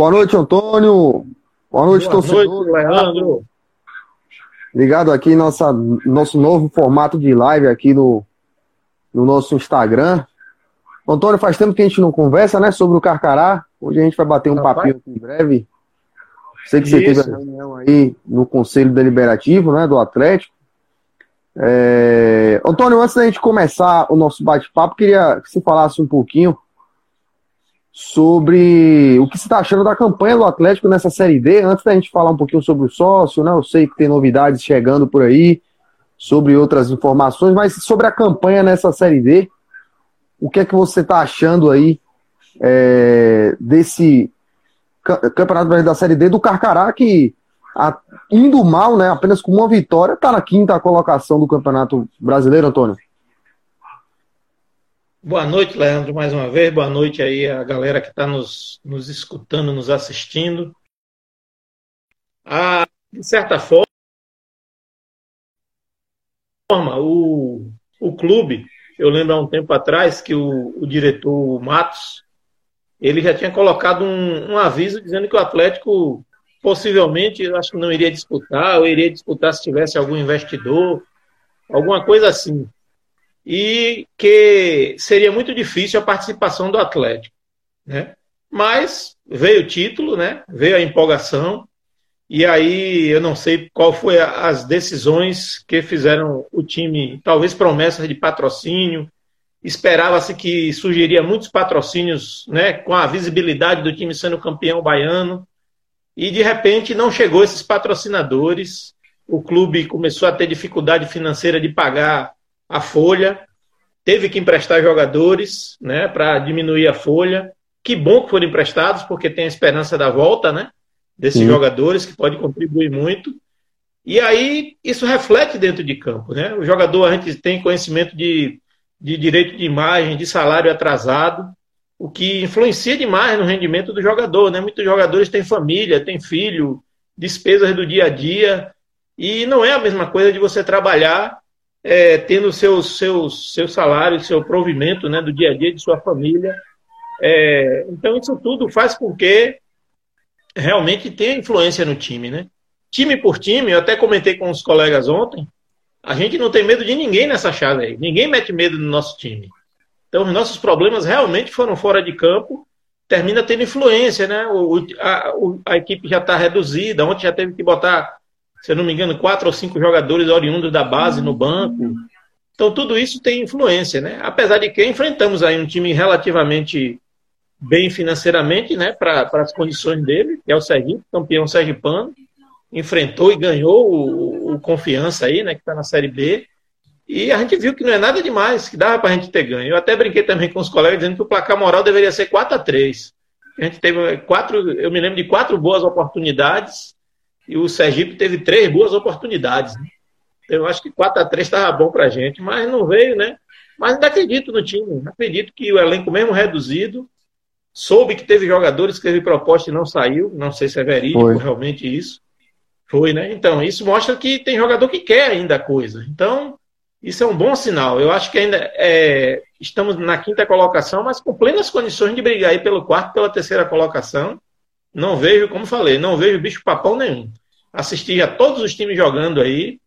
Boa noite, Antônio. Boa noite, Boa torcedor. Noite, Leandro. Ligado aqui nossa, nosso novo formato de live aqui no, no nosso Instagram. Antônio, faz tempo que a gente não conversa, né, sobre o Carcará. Hoje a gente vai bater um Rapaz. papinho aqui em breve. Sei que Isso. você teve a reunião aí no Conselho Deliberativo, né, do Atlético. É... Antônio, antes da gente começar o nosso bate-papo, queria que você falasse um pouquinho sobre o que você está achando da campanha do Atlético nessa Série D. Antes da gente falar um pouquinho sobre o sócio, né? Eu sei que tem novidades chegando por aí, sobre outras informações, mas sobre a campanha nessa Série D, o que é que você está achando aí é, desse Campeonato Brasileiro da Série D do Carcará, que a, indo mal, né, apenas com uma vitória, está na quinta colocação do Campeonato Brasileiro, Antônio? Boa noite, Leandro, mais uma vez. Boa noite aí a galera que está nos, nos escutando, nos assistindo. Ah, de certa forma, o, o clube, eu lembro há um tempo atrás que o, o diretor Matos, ele já tinha colocado um, um aviso dizendo que o Atlético possivelmente, eu acho que não iria disputar, ou iria disputar se tivesse algum investidor, alguma coisa assim e que seria muito difícil a participação do Atlético, né? Mas veio o título, né? Veio a empolgação e aí eu não sei qual foi as decisões que fizeram o time, talvez promessas de patrocínio, esperava-se que surgiria muitos patrocínios, né, com a visibilidade do time sendo campeão baiano, e de repente não chegou esses patrocinadores. O clube começou a ter dificuldade financeira de pagar a folha, teve que emprestar jogadores né, para diminuir a folha. Que bom que foram emprestados, porque tem a esperança da volta né, desses Sim. jogadores, que pode contribuir muito. E aí isso reflete dentro de campo. Né? O jogador, a gente tem conhecimento de, de direito de imagem, de salário atrasado, o que influencia demais no rendimento do jogador. Né? Muitos jogadores têm família, têm filho, despesas do dia a dia, e não é a mesma coisa de você trabalhar é, tendo seus, seus, seu salário, seu provimento né, do dia a dia de sua família. É, então, isso tudo faz com que realmente tenha influência no time. Né? Time por time, eu até comentei com os colegas ontem, a gente não tem medo de ninguém nessa chave aí. Ninguém mete medo no nosso time. Então, os nossos problemas realmente foram fora de campo, termina tendo influência, né? O, a, a equipe já está reduzida, ontem já teve que botar se eu não me engano, quatro ou cinco jogadores oriundos da base no banco. Então, tudo isso tem influência, né? Apesar de que enfrentamos aí um time relativamente bem financeiramente, né, para as condições dele, que é o Sergipe, campeão sergipano, enfrentou e ganhou o, o Confiança aí, né, que está na Série B, e a gente viu que não é nada demais, que dava para a gente ter ganho. Eu até brinquei também com os colegas dizendo que o placar moral deveria ser 4 a 3 A gente teve quatro, eu me lembro de quatro boas oportunidades, e o Sergipe teve três boas oportunidades. Né? Eu acho que 4 a 3 estava bom para a gente, mas não veio, né? Mas ainda acredito no time. Acredito que o elenco, mesmo reduzido, soube que teve jogadores que teve proposta e não saiu. Não sei se é verídico Foi. realmente isso. Foi, né? Então, isso mostra que tem jogador que quer ainda a coisa. Então, isso é um bom sinal. Eu acho que ainda é, estamos na quinta colocação, mas com plenas condições de brigar aí pelo quarto, pela terceira colocação. Não vejo, como falei, não vejo bicho papão nenhum assisti a todos os times jogando aí.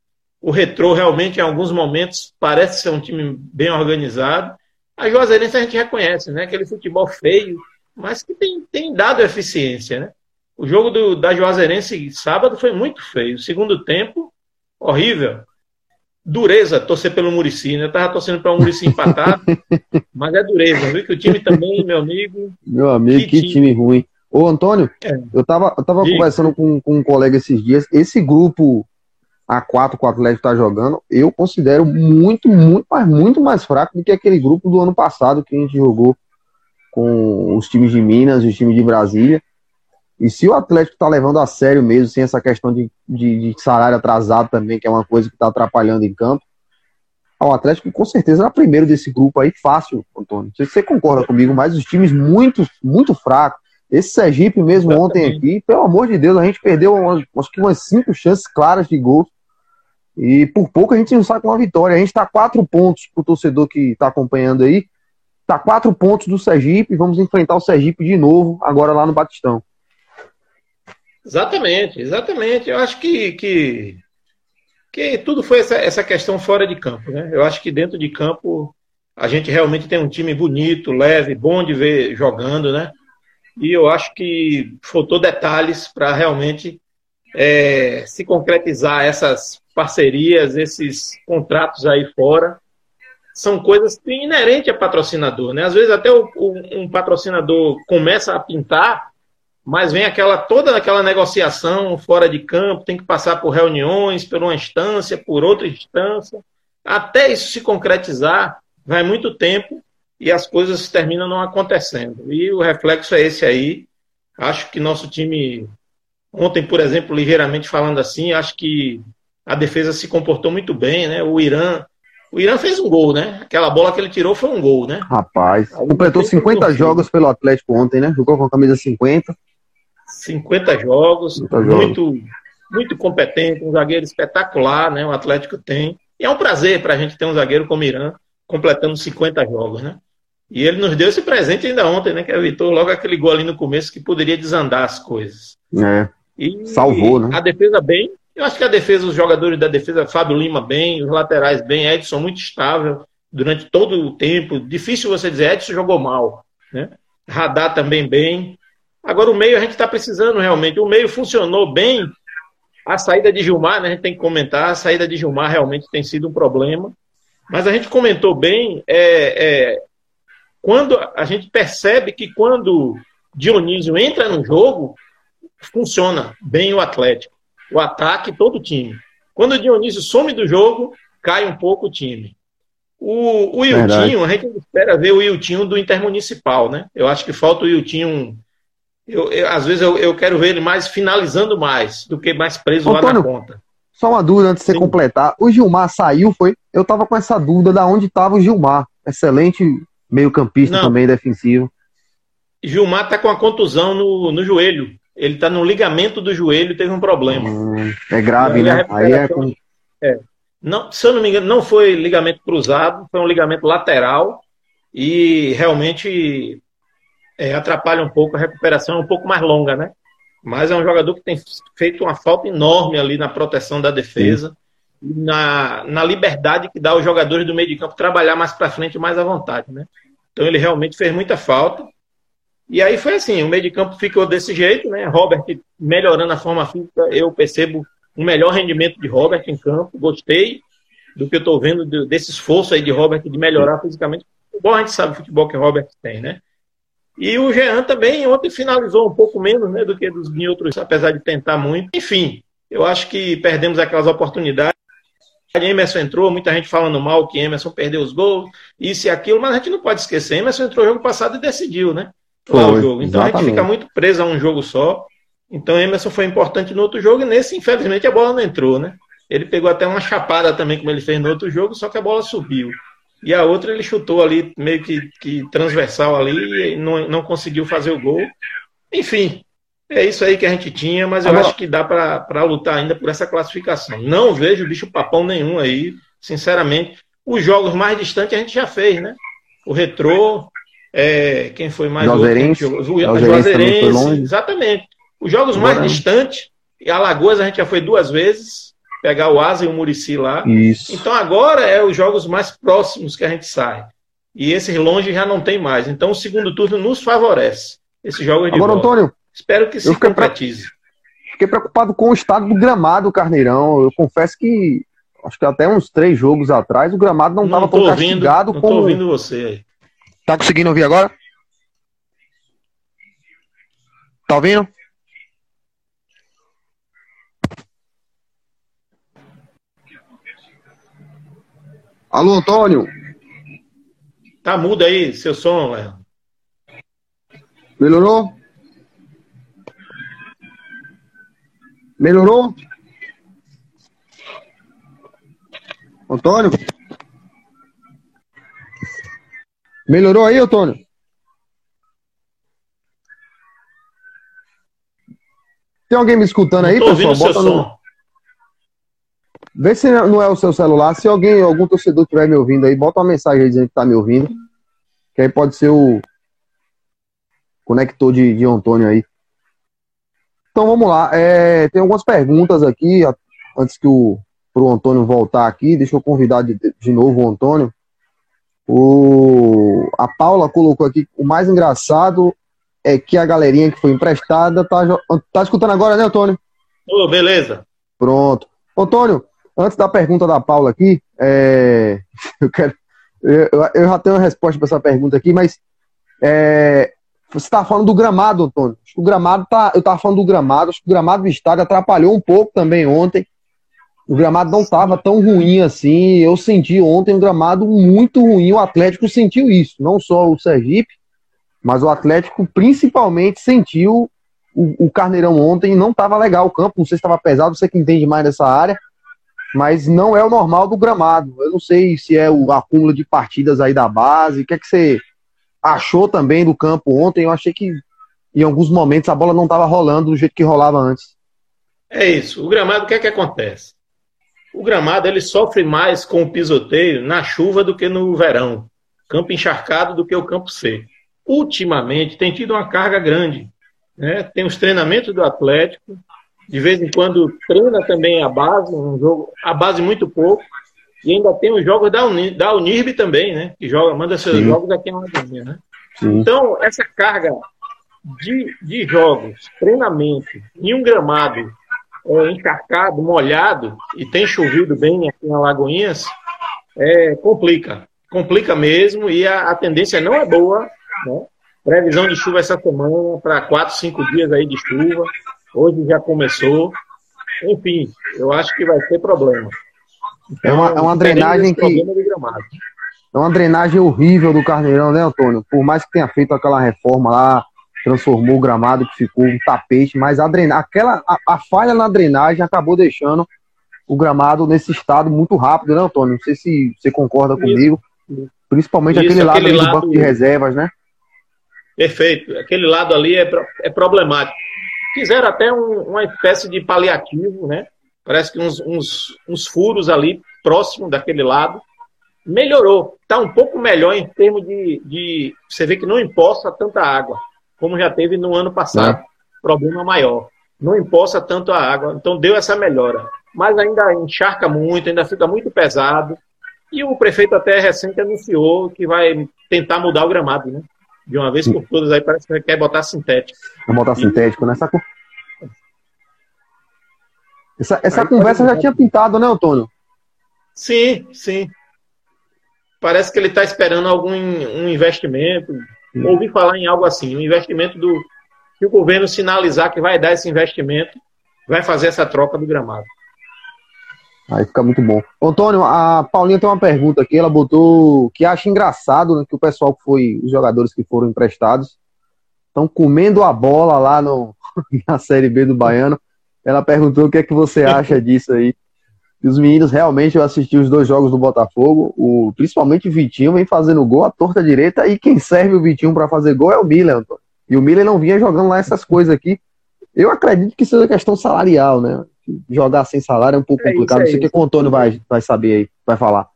O Retrô realmente, em alguns momentos, parece ser um time bem organizado. A Juazeirense a gente reconhece, né? Aquele futebol feio, mas que tem, tem dado eficiência, né? O jogo do, da Juazeirense sábado foi muito feio. O segundo tempo, horrível. Dureza torcer pelo Murici, né? Eu tava torcendo para o Murici empatar, mas é dureza, viu? Que o time também, meu amigo. Meu amigo, que, que time. time ruim. Ô, Antônio, é. eu tava, eu tava conversando com, com um colega esses dias. Esse grupo A4 que o Atlético tá jogando, eu considero muito, muito, mas muito mais fraco do que aquele grupo do ano passado que a gente jogou com os times de Minas e os times de Brasília. E se o Atlético tá levando a sério mesmo, sem essa questão de, de, de salário atrasado também, que é uma coisa que tá atrapalhando em campo, o Atlético com certeza era primeiro desse grupo aí, fácil, Antônio. Não sei se você concorda comigo, mas os times muito, muito fracos esse Sergipe mesmo Exatamente. ontem aqui, pelo amor de Deus, a gente perdeu umas, acho que umas cinco chances claras de gol. E por pouco a gente não sai com uma vitória. A gente está quatro pontos para o torcedor que está acompanhando aí. Está quatro pontos do Sergipe. Vamos enfrentar o Sergipe de novo, agora lá no Batistão. Exatamente, exatamente. Eu acho que, que, que tudo foi essa, essa questão fora de campo. Né? Eu acho que dentro de campo a gente realmente tem um time bonito, leve, bom de ver jogando, né? E eu acho que faltou detalhes para realmente é, se concretizar essas parcerias, esses contratos aí fora. São coisas que inerente a patrocinador, né? Às vezes até o, o, um patrocinador começa a pintar mas vem aquela toda aquela negociação fora de campo, tem que passar por reuniões, por uma instância, por outra instância, até isso se concretizar, vai muito tempo e as coisas terminam não acontecendo. E o reflexo é esse aí. Acho que nosso time ontem, por exemplo, ligeiramente falando assim, acho que a defesa se comportou muito bem, né? O Irã o Irã fez um gol, né? Aquela bola que ele tirou foi um gol, né? Rapaz, completou 50 jogos pelo Atlético ontem, né? Jogou com a camisa 50. 50 jogos, 50 muito, jogos. muito competente, um zagueiro espetacular, né? O Atlético tem. E é um prazer para a gente ter um zagueiro como Irã, completando 50 jogos, né? E ele nos deu esse presente ainda ontem, né? Que evitou logo aquele gol ali no começo que poderia desandar as coisas. É. E Salvou, né? A defesa bem. Eu acho que a defesa, os jogadores da defesa, Fábio Lima bem, os laterais bem, Edson muito estável durante todo o tempo. Difícil você dizer, Edson jogou mal, né? Radar também bem. Agora o meio a gente está precisando realmente. O meio funcionou bem. A saída de Gilmar, né, a gente tem que comentar, a saída de Gilmar realmente tem sido um problema. Mas a gente comentou bem, é, é, quando a gente percebe que quando Dionísio entra no jogo, funciona bem o Atlético. O ataque, todo o time. Quando o Dionísio some do jogo, cai um pouco o time. O, o Wiltinho, a gente espera ver o Wiltinho do Intermunicipal, né? Eu acho que falta o Wiltinho eu, eu, às vezes eu, eu quero ver ele mais finalizando mais do que mais preso Antônio, lá na ponta. Só uma dúvida antes de você Sim. completar. O Gilmar saiu, foi? Eu tava com essa dúvida da onde estava o Gilmar. Excelente meio-campista também defensivo. Gilmar tá com a contusão no, no joelho. Ele tá no ligamento do joelho, teve um problema. Hum, é grave, né? Aí é, com... é. Não, se eu não me engano, não foi ligamento cruzado, foi um ligamento lateral e realmente é, atrapalha um pouco, a recuperação é um pouco mais longa, né? Mas é um jogador que tem feito uma falta enorme ali na proteção da defesa, na, na liberdade que dá aos jogadores do meio de campo trabalhar mais para frente, mais à vontade, né? Então ele realmente fez muita falta. E aí foi assim, o meio de campo ficou desse jeito, né? Robert melhorando a forma física, eu percebo um melhor rendimento de Robert em campo, gostei do que eu estou vendo desse esforço aí de Robert de melhorar fisicamente. Bom, a gente sabe o futebol que Robert tem, né? E o Jean também ontem finalizou um pouco menos né, do que dos outros, apesar de tentar muito. Enfim, eu acho que perdemos aquelas oportunidades. Emerson entrou, muita gente falando mal que Emerson perdeu os gols, isso e aquilo, mas a gente não pode esquecer. Emerson entrou no jogo passado e decidiu, né? Foi, o jogo. Então exatamente. a gente fica muito preso a um jogo só. Então Emerson foi importante no outro jogo e nesse, infelizmente, a bola não entrou, né? Ele pegou até uma chapada também, como ele fez no outro jogo, só que a bola subiu. E a outra ele chutou ali, meio que, que transversal ali, e não, não conseguiu fazer o gol. Enfim, é isso aí que a gente tinha, mas eu acho que dá para lutar ainda por essa classificação. Não vejo bicho papão nenhum aí, sinceramente. Os jogos mais distantes a gente já fez, né? O Retrô, é, quem foi mais Juazeirense, Juazeirense, exatamente. Os jogos mais distantes, e Alagoas a gente já foi duas vezes, pegar o Asa e o Murici lá. Isso. Então agora é os jogos mais próximos que a gente sai. E esses longe já não tem mais. Então o segundo turno nos favorece. Esse jogo de Agora, volta. Antônio. Espero que se concretize. Fiquei preocupado com o estado do gramado, Carneirão. Eu confesso que acho que até uns três jogos atrás o gramado não estava tão castigado não como. Tô ouvindo você aí. Tá conseguindo ouvir agora? Tá ouvindo? Alô, Antônio? Tá mudo aí, seu som, Léo. Melhorou? Melhorou? Antônio? Melhorou aí, Antônio? Tem alguém me escutando aí, pessoal? Bota no, som. Vê se não é o seu celular. Se alguém, algum torcedor estiver me ouvindo aí, bota uma mensagem aí dizendo que tá me ouvindo. Que aí pode ser o conector de, de Antônio aí. Então vamos lá. É, tem algumas perguntas aqui, antes que o pro Antônio voltar aqui. Deixa eu convidar de, de novo o Antônio. O, a Paula colocou aqui: o mais engraçado é que a galerinha que foi emprestada tá, tá escutando agora, né, Antônio? Oh, beleza. Pronto. Antônio, antes da pergunta da Paula aqui, é, eu quero. Eu, eu, já tenho uma resposta para essa pergunta aqui, mas é, você está falando do gramado, Antônio. Acho que o gramado tá. Eu estava falando do gramado, acho que o gramado do estádio atrapalhou um pouco também ontem. O gramado não estava tão ruim assim. Eu senti ontem um gramado muito ruim. O Atlético sentiu isso. Não só o Sergipe, mas o Atlético principalmente sentiu o, o Carneirão ontem. Não estava legal o campo. Não sei se estava pesado, você que entende mais dessa área. Mas não é o normal do gramado. Eu não sei se é o acúmulo de partidas aí da base. O que é que você achou também do campo ontem? Eu achei que em alguns momentos a bola não estava rolando do jeito que rolava antes. É isso. O gramado, o que é que acontece? O gramado ele sofre mais com o pisoteio na chuva do que no verão. Campo encharcado do que o campo seco. Ultimamente tem tido uma carga grande. Né? Tem os treinamentos do Atlético. De vez em quando treina também a base, um jogo, a base muito pouco. E ainda tem os jogos da, Uni, da Unirb também, né? Que joga, manda seus Sim. jogos aqui em Alagoinha, né? Sim. Então, essa carga de, de jogos, treinamento em um gramado é, encharcado, molhado, e tem chovido bem aqui em Alagoinhas, é, complica. Complica mesmo, e a, a tendência não é boa. Né? Previsão de chuva essa semana, para quatro, cinco dias aí de chuva. Hoje já começou. Enfim, eu acho que vai ter problema. Então, é uma, é uma drenagem que. É uma drenagem horrível do Carneirão, né, Antônio? Por mais que tenha feito aquela reforma lá, transformou o gramado que ficou um tapete, mas a drenagem, aquela a, a, falha na drenagem acabou deixando o gramado nesse estado muito rápido, né, Antônio? Não sei se você concorda Isso. comigo. Principalmente Isso, aquele lado aquele lado, do banco de reservas, né? Perfeito. Aquele lado ali é, é problemático. Fizeram até um, uma espécie de paliativo, né? Parece que uns, uns, uns furos ali próximo daquele lado. Melhorou. Está um pouco melhor em termos de, de. Você vê que não imposta tanta água como já teve no ano passado. É. Problema maior. Não empoça tanto a água, então deu essa melhora. Mas ainda encharca muito, ainda fica muito pesado. E o prefeito até recente anunciou que vai tentar mudar o gramado, né? De uma vez por todas, aí parece que quer botar sintético. Vai botar sintético nessa. Né? Essa, essa conversa já tinha pintado, né, Antônio? Sim, sim. Parece que ele está esperando algum um investimento, ouvi falar em algo assim, um investimento do que o governo sinalizar que vai dar esse investimento, vai fazer essa troca do gramado. Aí fica muito bom. Antônio, a Paulinha tem uma pergunta aqui, ela botou que acha engraçado né, que o pessoal que foi, os jogadores que foram emprestados, estão comendo a bola lá no, na Série B do Baiano. Ela perguntou o que é que você acha disso aí. E os meninos realmente, eu assisti os dois jogos do Botafogo, o, principalmente o Vitinho vem fazendo gol à torta direita e quem serve o Vitinho para fazer gol é o Miller, Antônio. E o Miller não vinha jogando lá essas coisas aqui. Eu acredito que seja questão salarial, né? Jogar sem salário é um pouco é complicado. Isso, é não sei o que o Antônio vai, vai saber aí, vai falar.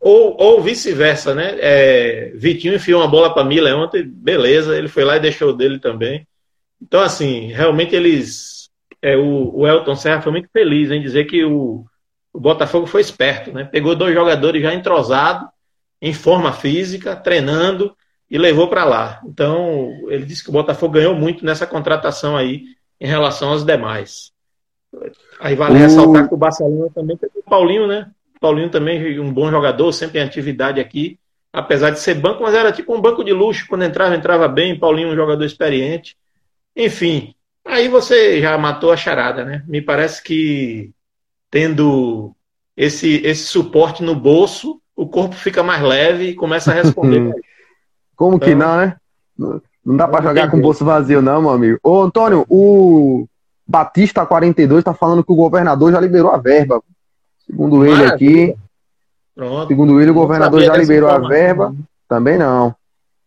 Ou, ou vice-versa, né? É, Vitinho enfiou uma bola para Miller ontem, beleza, ele foi lá e deixou dele também. Então, assim, realmente eles é, o, o, Elton Serra foi muito feliz em dizer que o, o Botafogo foi esperto, né? Pegou dois jogadores já entrosados, em forma física, treinando e levou para lá. Então, ele disse que o Botafogo ganhou muito nessa contratação aí em relação aos demais. Aí vale uh... ressaltar que o Barcelona também pegou o Paulinho, né? O Paulinho também um bom jogador, sempre em atividade aqui, apesar de ser banco, mas era tipo um banco de luxo, quando entrava, entrava bem, Paulinho um jogador experiente. Enfim, Aí você já matou a charada, né? Me parece que tendo esse, esse suporte no bolso, o corpo fica mais leve e começa a responder. Como então, que não, né? Não dá para jogar com o bolso vazio, não, meu amigo. Ô, Antônio, o Batista 42 tá falando que o governador já liberou a verba. Segundo ele aqui. Pronto. Segundo ele, o governador já liberou a verba. Também não.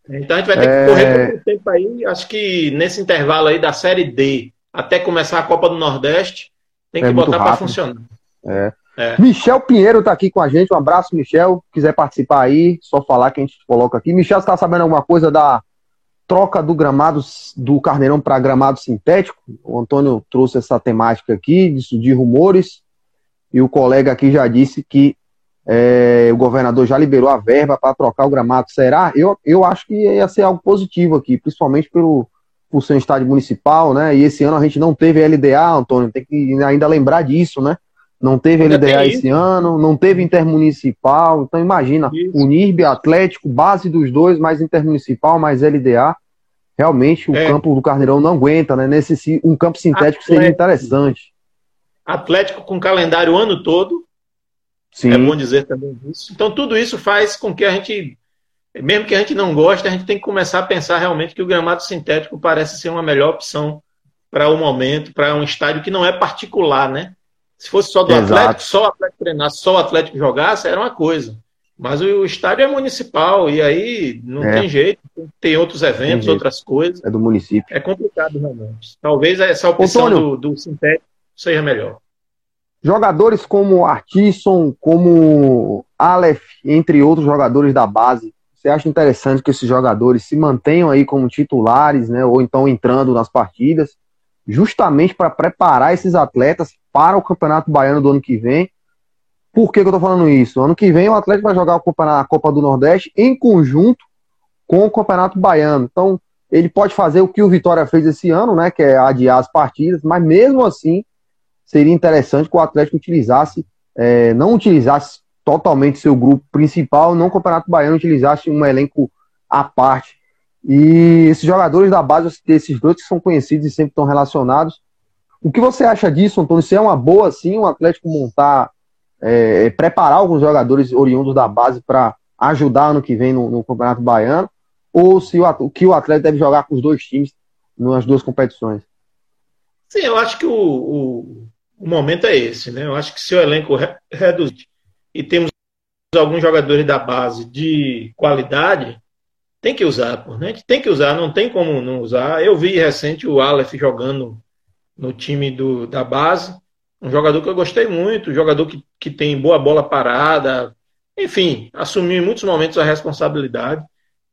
Então a gente vai ter é... que correr um tempo aí. Acho que nesse intervalo aí da Série D até começar a Copa do Nordeste, tem que é botar para funcionar. É. É. Michel Pinheiro está aqui com a gente. Um abraço, Michel. Quiser participar aí, só falar que a gente coloca aqui. Michel, você está sabendo alguma coisa da, troca do gramado do Carneirão para gramado sintético. O Antônio trouxe essa temática aqui, disso de rumores, e o colega aqui já disse que é, o governador já liberou a verba para trocar o gramado. Será? Eu, eu acho que ia ser algo positivo aqui, principalmente pelo, por ser um estádio municipal, né? E esse ano a gente não teve LDA, Antônio, tem que ainda lembrar disso, né? Não teve LDA esse ano, não teve intermunicipal. Então imagina, o NIRB, Atlético, base dos dois, mais intermunicipal, mais LDA. Realmente o é. campo do Carneirão não aguenta, né? Nesse, um campo sintético Atlético. seria interessante. Atlético com calendário o ano todo. Sim. É bom dizer também isso. Então tudo isso faz com que a gente, mesmo que a gente não goste, a gente tem que começar a pensar realmente que o gramado sintético parece ser uma melhor opção para o momento, para um estádio que não é particular, né? Se fosse só do Exato. Atlético, só o Atlético treinasse, só o Atlético jogasse, era uma coisa. Mas o estádio é municipal, e aí não é. tem jeito, tem outros eventos, tem outras coisas. É do município. É complicado realmente. Talvez essa opção do, do sintético seja melhor. Jogadores como Artisson, como Aleph, entre outros jogadores da base, você acha interessante que esses jogadores se mantenham aí como titulares, né, ou então entrando nas partidas, justamente para preparar esses atletas para o Campeonato Baiano do ano que vem. Por que, que eu estou falando isso? Ano que vem o Atlético vai jogar a Copa do Nordeste em conjunto com o Campeonato Baiano. Então, ele pode fazer o que o Vitória fez esse ano, né? Que é adiar as partidas, mas mesmo assim seria interessante que o Atlético utilizasse, é, não utilizasse totalmente seu grupo principal, não o Campeonato Baiano utilizasse um elenco à parte e esses jogadores da base, esses dois que são conhecidos e sempre estão relacionados. O que você acha disso, Antônio? Se é uma boa, sim, um Atlético montar, é, preparar alguns jogadores oriundos da base para ajudar ano que vem no, no, Campeonato Baiano? Ou se o, que o Atlético deve jogar com os dois times nas duas competições? Sim, eu acho que o, o, o momento é esse, né? Eu acho que se o elenco re, reduzir e temos alguns jogadores da base de qualidade, tem que usar, pô, né? Tem que usar, não tem como não usar. Eu vi recente o Aleph jogando no time do, da base, um jogador que eu gostei muito, um jogador que, que tem boa bola parada, enfim, assumiu em muitos momentos a responsabilidade.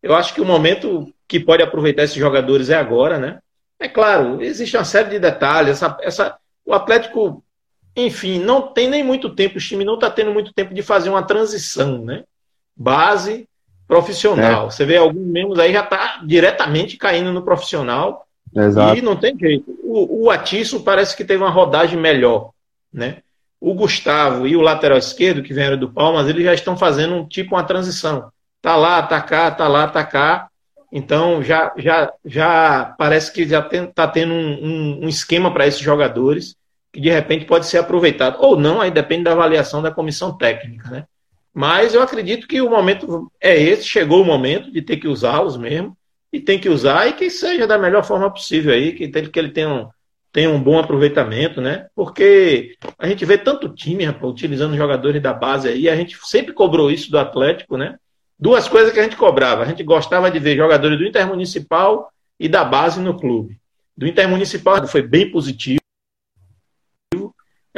Eu acho que o momento que pode aproveitar esses jogadores é agora, né? É claro, existe uma série de detalhes. Essa, essa, o Atlético, enfim, não tem nem muito tempo, o time não está tendo muito tempo de fazer uma transição, né? Base profissional. É. Você vê alguns membros aí já está diretamente caindo no profissional. Exato. E não tem jeito. O, o Atiço parece que teve uma rodagem melhor, né? O Gustavo e o lateral esquerdo, que vieram do Palmas, eles já estão fazendo um tipo uma transição. Tá lá, tá cá, tá lá, tá cá. Então já, já, já parece que já está tendo um, um, um esquema para esses jogadores que de repente pode ser aproveitado. Ou não, aí depende da avaliação da comissão técnica, né? Mas eu acredito que o momento é esse, chegou o momento de ter que usá-los mesmo, e tem que usar, e que seja da melhor forma possível aí, que, que ele tenha um, tenha um bom aproveitamento, né? Porque a gente vê tanto time, rapaz, utilizando jogadores da base aí, a gente sempre cobrou isso do Atlético, né? Duas coisas que a gente cobrava. A gente gostava de ver jogadores do Intermunicipal e da base no clube. Do Intermunicipal foi bem positivo.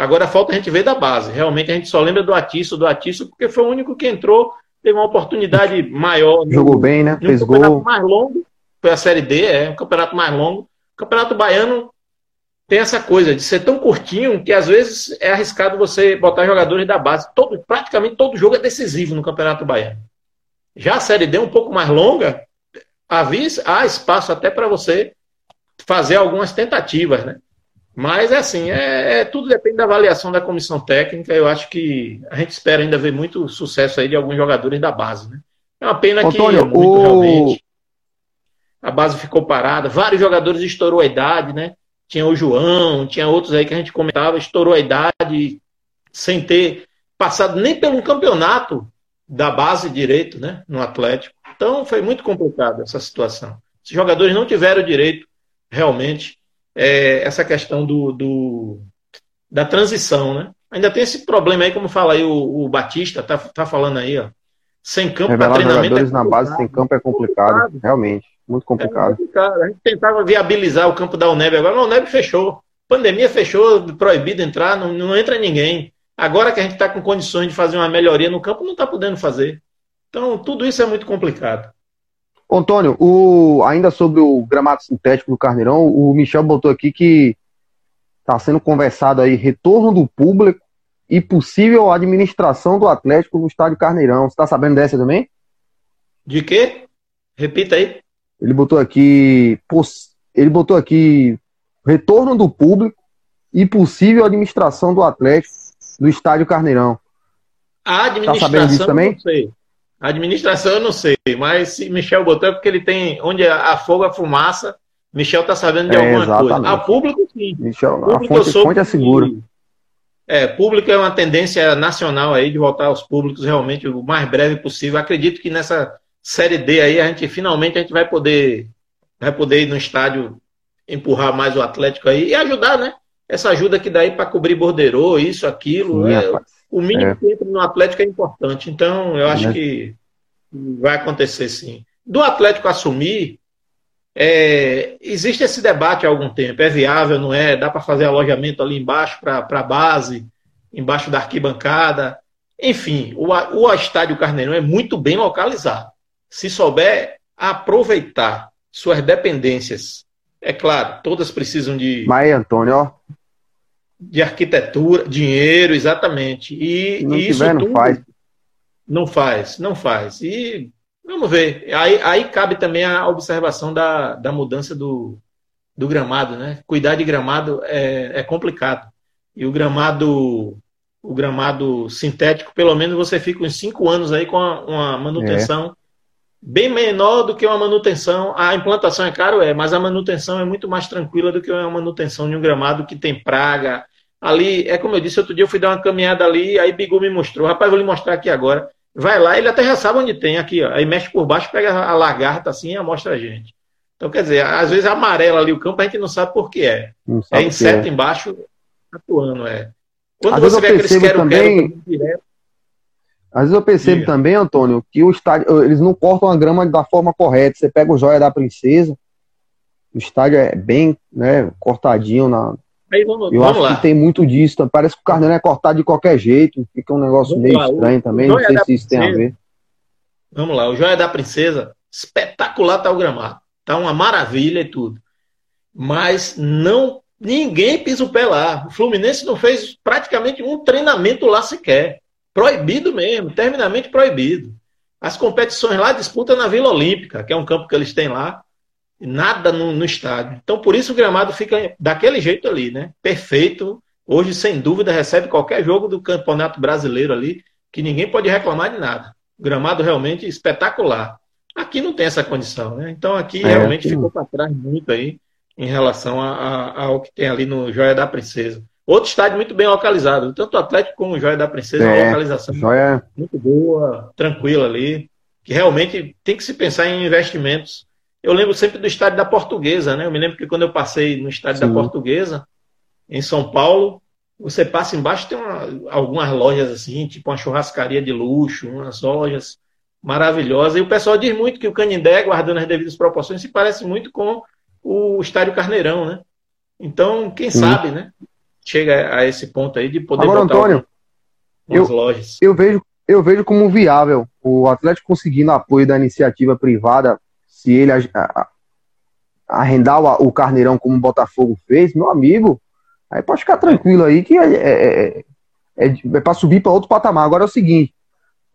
Agora falta a gente ver da base. Realmente a gente só lembra do Atiço, do Atiço, porque foi o único que entrou, teve uma oportunidade maior. No, Jogou bem, né? Fez gol. mais longo, foi a Série D, é, um campeonato mais longo. O campeonato baiano tem essa coisa de ser tão curtinho que às vezes é arriscado você botar jogadores da base. Todo, praticamente todo jogo é decisivo no campeonato baiano. Já a Série D é um pouco mais longa, há espaço até para você fazer algumas tentativas, né? Mas é assim, é, é, tudo depende da avaliação da comissão técnica. Eu acho que a gente espera ainda ver muito sucesso aí de alguns jogadores da base, né? É uma pena Antônio, que muito, o... realmente a base ficou parada. Vários jogadores estourou a idade, né? Tinha o João, tinha outros aí que a gente comentava, estourou a idade sem ter passado nem pelo campeonato da base direito, né? No Atlético. Então foi muito complicado essa situação. Os jogadores não tiveram direito realmente é, essa questão do, do, da transição, né? Ainda tem esse problema aí, como fala aí o, o Batista, tá, tá falando aí, ó. Sem campo para treinamento. jogadores é na base sem campo é complicado, complicado. realmente. Muito complicado. É complicado. A gente tentava viabilizar o campo da UNEB agora, mas a UNEB fechou. Pandemia fechou, proibido entrar, não, não entra ninguém. Agora que a gente está com condições de fazer uma melhoria no campo, não está podendo fazer. Então, tudo isso é muito complicado. Antônio, o, ainda sobre o gramado sintético do Carneirão, o Michel botou aqui que está sendo conversado aí retorno do público e possível administração do Atlético no estádio Carneirão. Você está sabendo dessa também? De quê? Repita aí. Ele botou aqui, ele botou aqui retorno do público e possível administração do Atlético no estádio Carneirão. A administração, tá sabendo disso também? não sei. A administração eu não sei, mas se Michel botou é porque ele tem onde a fogo, a fumaça, Michel tá sabendo de é, alguma exatamente. coisa. A público sim. Michel, público, a fonte, fonte é segura. É, público é uma tendência nacional aí de voltar aos públicos realmente o mais breve possível. Acredito que nessa série D aí a gente finalmente a gente vai poder vai poder ir no estádio empurrar mais o Atlético aí e ajudar, né? Essa ajuda que daí para cobrir borderô, isso, aquilo, Sim, é, o mínimo é. que entra no Atlético é importante. Então, eu acho é. que vai acontecer sim. Do Atlético assumir, é, existe esse debate há algum tempo. É viável, não é? Dá para fazer alojamento ali embaixo para a base, embaixo da arquibancada. Enfim, o, o estádio Carneirão é muito bem localizado. Se souber aproveitar suas dependências, é claro, todas precisam de. Mas, Antônio, ó. De arquitetura, dinheiro, exatamente. E, não e tiver, não faz. Não faz, não faz. E Vamos ver. Aí, aí cabe também a observação da, da mudança do, do gramado, né? Cuidar de gramado é, é complicado. E o gramado o gramado sintético, pelo menos você fica uns cinco anos aí com uma manutenção é. bem menor do que uma manutenção. A implantação é caro, é, mas a manutenção é muito mais tranquila do que uma manutenção de um gramado que tem praga. Ali, é como eu disse, outro dia eu fui dar uma caminhada ali, aí Bigu me mostrou. Rapaz, vou lhe mostrar aqui agora. Vai lá, ele até já sabe onde tem, aqui, ó. Aí mexe por baixo, pega a lagarta assim e mostra a gente. Então, quer dizer, às vezes amarela ali o campo, a gente não sabe por que é. É inseto é. embaixo atuando, é. Quando às você vê aqueles quero, também... quero, às vezes eu percebo Diga. também, Antônio, que o estádio, eles não cortam a grama da forma correta. Você pega o joia da princesa, o estádio é bem né, cortadinho na, Aí vamos, eu vamos acho lá. que tem muito disso. Parece que o Carneiro é cortado de qualquer jeito. Fica um negócio vamos meio lá. estranho o, também. O não sei se isso tem a ver. Vamos lá. O Joia da Princesa, espetacular tá o gramado. Tá uma maravilha e tudo. Mas não ninguém pisa o pé lá. O Fluminense não fez praticamente um treinamento lá sequer. Proibido mesmo, terminamente proibido. As competições lá disputam na Vila Olímpica, que é um campo que eles têm lá nada no, no, estádio. Então, por isso o gramado fica daquele jeito ali, né? Perfeito. Hoje, sem dúvida, recebe qualquer jogo do Campeonato Brasileiro ali, que ninguém pode reclamar de nada. O gramado realmente espetacular. Aqui não tem essa condição, né? Então, aqui é, realmente ficou para trás muito aí em relação a, a, ao que tem ali no Joia da Princesa. Outro estádio muito bem localizado, tanto o Atlético como o Joia da Princesa, é, uma localização Joia... muito boa, tranquila ali, que realmente tem que se pensar em investimentos eu lembro sempre do estádio da Portuguesa, né? Eu me lembro que quando eu passei no estádio Sim. da Portuguesa, em São Paulo, você passa embaixo, tem uma, algumas lojas assim, tipo uma churrascaria de luxo, umas lojas maravilhosas. E o pessoal diz muito que o Canindé, guardando as devidas proporções, se parece muito com o estádio Carneirão, né? Então, quem Sim. sabe, né? Chega a esse ponto aí de poder Agora, botar Antônio, eu, lojas. Eu vejo, eu vejo como viável o Atlético conseguindo apoio da iniciativa privada se ele arrendar o, o Carneirão como o Botafogo fez, meu amigo, aí pode ficar tranquilo aí que é, é, é, é, é para subir para outro patamar. Agora é o seguinte,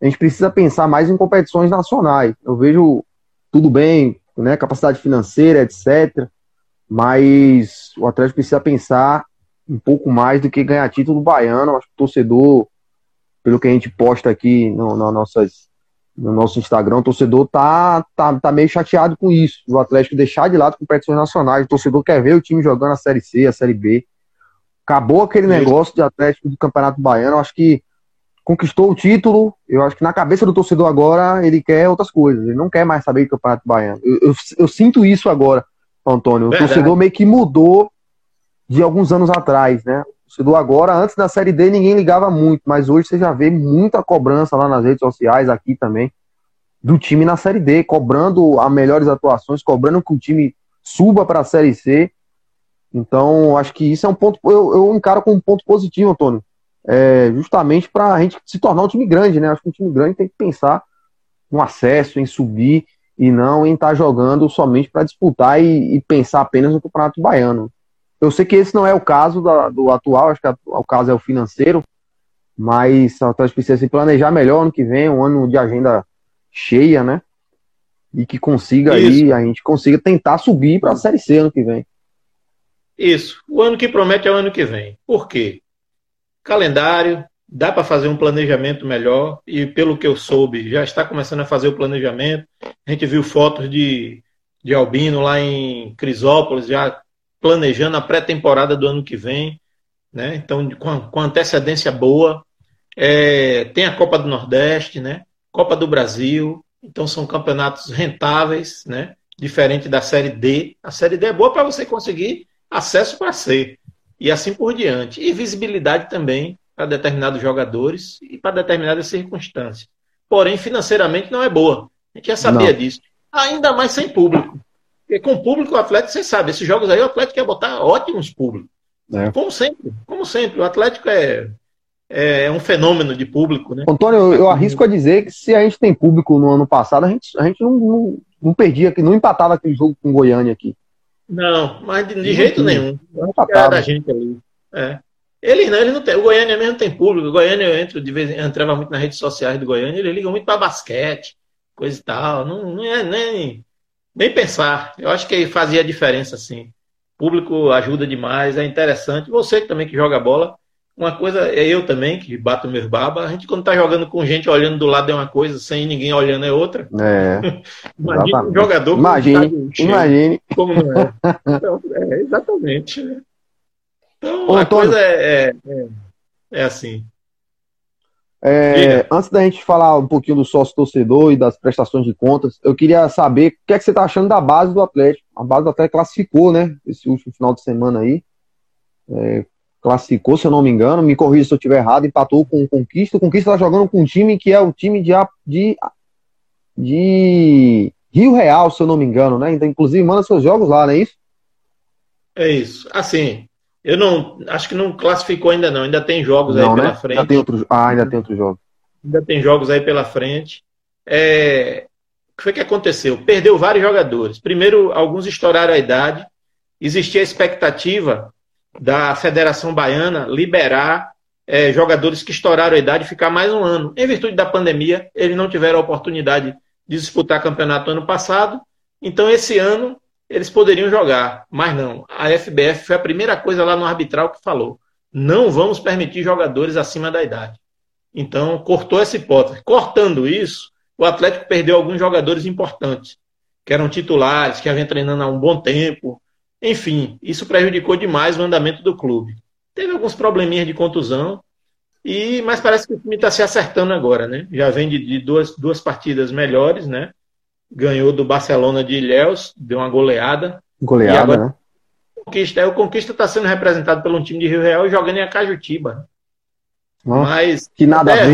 a gente precisa pensar mais em competições nacionais. Eu vejo tudo bem, né, capacidade financeira, etc. Mas o Atlético precisa pensar um pouco mais do que ganhar título baiano. Acho que o torcedor, pelo que a gente posta aqui no, nas nossas no nosso Instagram, o torcedor tá, tá, tá meio chateado com isso, o Atlético deixar de lado competições nacionais, o torcedor quer ver o time jogando a Série C, a Série B. Acabou aquele negócio de Atlético do Campeonato Baiano, eu acho que conquistou o título, eu acho que na cabeça do torcedor agora ele quer outras coisas, ele não quer mais saber do Campeonato Baiano. Eu, eu, eu sinto isso agora, Antônio, o Verdade. torcedor meio que mudou de alguns anos atrás, né? Torcedor agora, antes da Série D, ninguém ligava muito, mas hoje você já vê muita cobrança lá nas redes sociais, aqui também, do time na Série D, cobrando as melhores atuações, cobrando que o time suba para a Série C. Então, acho que isso é um ponto, eu, eu encaro como um ponto positivo, Antônio. É, justamente para a gente se tornar um time grande, né? Acho que um time grande tem que pensar no acesso, em subir. e não em estar tá jogando somente para disputar e, e, pensar apenas no Campeonato Baiano. Eu sei que esse não é o caso da, do atual, acho que o caso é o financeiro, mas o Atlético precisa se planejar melhor ano que vem, um ano de agenda cheia, né? E que consiga Isso. aí, a gente consiga tentar subir para a Série C ano que vem. Isso. O ano que promete é o ano que vem. Por quê? Calendário, dá para fazer um planejamento melhor e pelo que eu soube, já está começando a fazer o planejamento. A gente viu fotos de, de Albino lá em Crisópolis, já planejando a pré-temporada do ano que vem, né? Então, com, com antecedência boa. É, tem a Copa do Nordeste, né? Copa do Brasil. Então, são campeonatos rentáveis, né? Diferente da Série D. A Série D é boa para você conseguir acesso para C e assim por diante. E visibilidade também para determinados jogadores e para determinadas circunstâncias. Porém, financeiramente não é boa. A gente já sabia não. disso. Ainda mais sem público. Porque com público, o Atlético, você sabe, esses jogos aí, o Atlético quer botar ótimos públicos. É. Como sempre, como sempre. O Atlético é, é um fenômeno de público, né? Antônio, eu, eu arrisco a dizer que se a gente tem público no ano passado, a gente, a gente não, não, não perdia, não empatava aquele jogo com o Goiânia aqui. Não, mas de, de jeito nenhum. Não é da gente ali. É. Ele não, ele não tem. O Goiânia mesmo tem público. O Goiânia eu entro de vez entrava muito nas redes sociais do Goiânia, ele liga muito para basquete, coisa e tal. Não, não é nem, nem pensar. Eu acho que fazia diferença, sim. O público ajuda demais, é interessante. Você também que joga bola, uma coisa é eu também, que bato meus babas. A gente, quando tá jogando com gente olhando do lado é uma coisa, sem ninguém olhando é outra. É. imagine um jogador imagine, tá imagine. Como não é? Então, é exatamente. Né? Então, Ô, a Antônio, coisa é, é, é assim. É, antes da gente falar um pouquinho do sócio torcedor e das prestações de contas, eu queria saber o que, é que você está achando da base do Atlético. A base do Atlético classificou, né? Esse último final de semana aí. É, classificou, se eu não me engano. Me corrija se eu estiver errado. Empatou com o Conquista. O Conquista está jogando com um time que é o time de, de, de Rio Real, se eu não me engano, né? Então, inclusive, manda seus jogos lá, não é isso? É isso. Assim, eu não acho que não classificou ainda não, ainda tem jogos não, aí pela né? frente. Ainda tem outros, ah, ainda tem outros jogos. Ainda tem jogos aí pela frente. É, o que foi que aconteceu? Perdeu vários jogadores. Primeiro, alguns estouraram a idade. Existia a expectativa da Federação Baiana liberar é, jogadores que estouraram a idade ficar mais um ano. Em virtude da pandemia, eles não tiveram a oportunidade de disputar campeonato ano passado. Então, esse ano, eles poderiam jogar, mas não. A FBF foi a primeira coisa lá no arbitral que falou: não vamos permitir jogadores acima da idade. Então, cortou essa hipótese. Cortando isso, o Atlético perdeu alguns jogadores importantes, que eram titulares, que haviam treinando há um bom tempo. Enfim, isso prejudicou demais o andamento do clube. Teve alguns probleminhas de contusão, e mas parece que o time está se acertando agora, né? Já vem de, de duas, duas partidas melhores, né? Ganhou do Barcelona de Ilhéus, deu uma goleada. Goleada, agora, né? Conquista, o Conquista está sendo representado pelo time de Rio Real jogando em Acajutiba. Oh, Mas que nada a ver.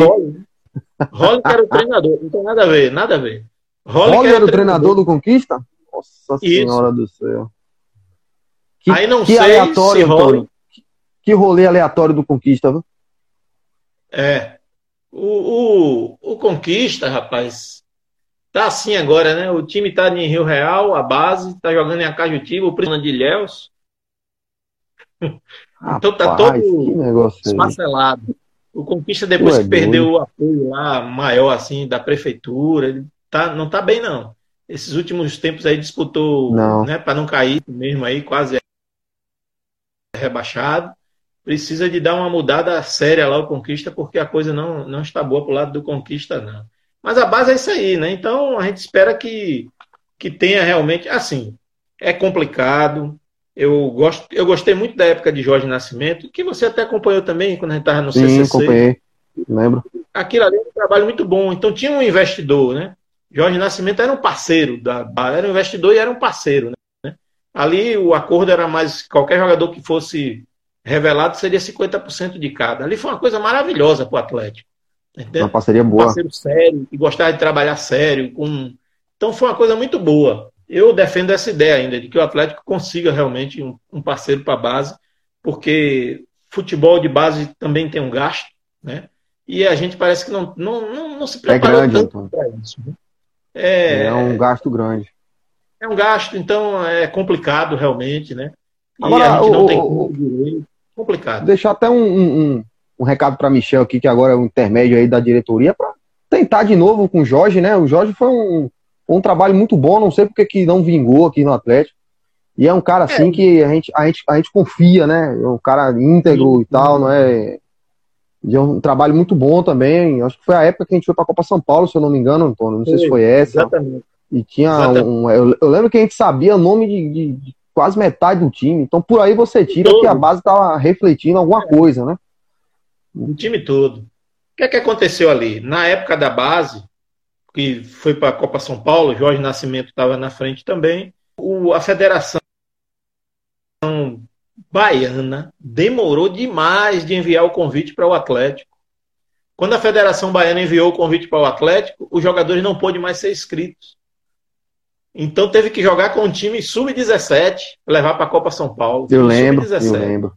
Rolly, que era o treinador, não tem nada a ver, nada a ver. Rolly, era, era o treinador do Conquista? Nossa Isso. Senhora do céu. Que, Aí não que sei aleatório, se Rolly... Que rolê aleatório do Conquista, viu? É. O, o, o Conquista, rapaz, Tá assim agora, né? O time tá em Rio Real, a base, tá jogando em Acajutiba, o Prisma de Ilhéus. então tá todo esfacelado. O Conquista, depois que perdeu o apoio lá maior, assim, da prefeitura, ele tá, não tá bem, não. Esses últimos tempos aí disputou, não. né, para não cair mesmo aí, quase rebaixado. Precisa de dar uma mudada séria lá o Conquista, porque a coisa não, não está boa pro lado do Conquista, não. Mas a base é isso aí, né? Então a gente espera que, que tenha realmente. Assim, é complicado. Eu, gosto, eu gostei muito da época de Jorge Nascimento, que você até acompanhou também quando a gente estava no Sim, CCC. acompanhei. Lembro. Aquilo ali era um trabalho muito bom. Então tinha um investidor, né? Jorge Nascimento era um parceiro da era um investidor e era um parceiro, né? Ali o acordo era mais qualquer jogador que fosse revelado seria 50% de cada. Ali foi uma coisa maravilhosa para o Atlético. Uma parceria boa. Um parceiro sério, que gostava de trabalhar sério. Com... Então foi uma coisa muito boa. Eu defendo essa ideia ainda, de que o Atlético consiga realmente um, um parceiro para a base, porque futebol de base também tem um gasto, né? E a gente parece que não, não, não, não se prepara é grande, tanto para isso. Né? É, é um gasto grande. É um gasto, então é complicado realmente, né? E Agora, a gente não o, tem o, direito. Complicado. Deixar até um, um, um recado para Michel aqui, que agora é o intermédio aí da diretoria, para tentar de novo com o Jorge, né? O Jorge foi um, um trabalho muito bom, não sei porque que não vingou aqui no Atlético. E é um cara assim é. que a gente, a, gente, a gente confia, né? É um cara íntegro sim, e tal, não é? De um trabalho muito bom também. Acho que foi a época que a gente foi para a Copa São Paulo, se eu não me engano, Antônio. Não sei se foi essa. Exatamente. E tinha um. Eu, eu, lembro que a gente sabia o nome de, de, de, quase metade do time. Então por aí você tira todo. que a base estava refletindo alguma é. coisa, né? O time todo. O que é que aconteceu ali? Na época da base, que foi para a Copa São Paulo, Jorge Nascimento estava na frente também. O, a federação baiana demorou demais de enviar o convite para o Atlético. Quando a Federação Baiana enviou o convite para o Atlético, os jogadores não pôde mais ser inscritos. Então teve que jogar com o time sub-17, levar para a Copa São Paulo. Eu lembro, eu lembro.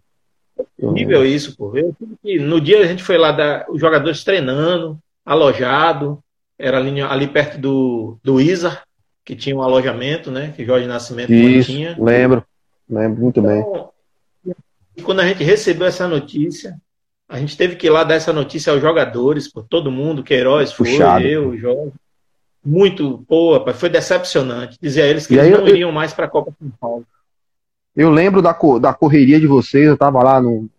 Lembro. isso, pô. Eu, no dia a gente foi lá, dar, os jogadores treinando, alojado, era ali, ali perto do, do Isa, que tinha um alojamento, né? Que Jorge Nascimento isso, tinha. Lembro, lembro muito então, bem. Quando a gente recebeu essa notícia, a gente teve que ir lá dar essa notícia aos jogadores, por todo mundo, Queiroz foi, Puxado. eu, Jorge. Muito, pô, foi decepcionante. Dizer a eles que eles não eu, iriam mais para a Copa São Paulo. Eu lembro da, da correria de vocês, eu estava lá no.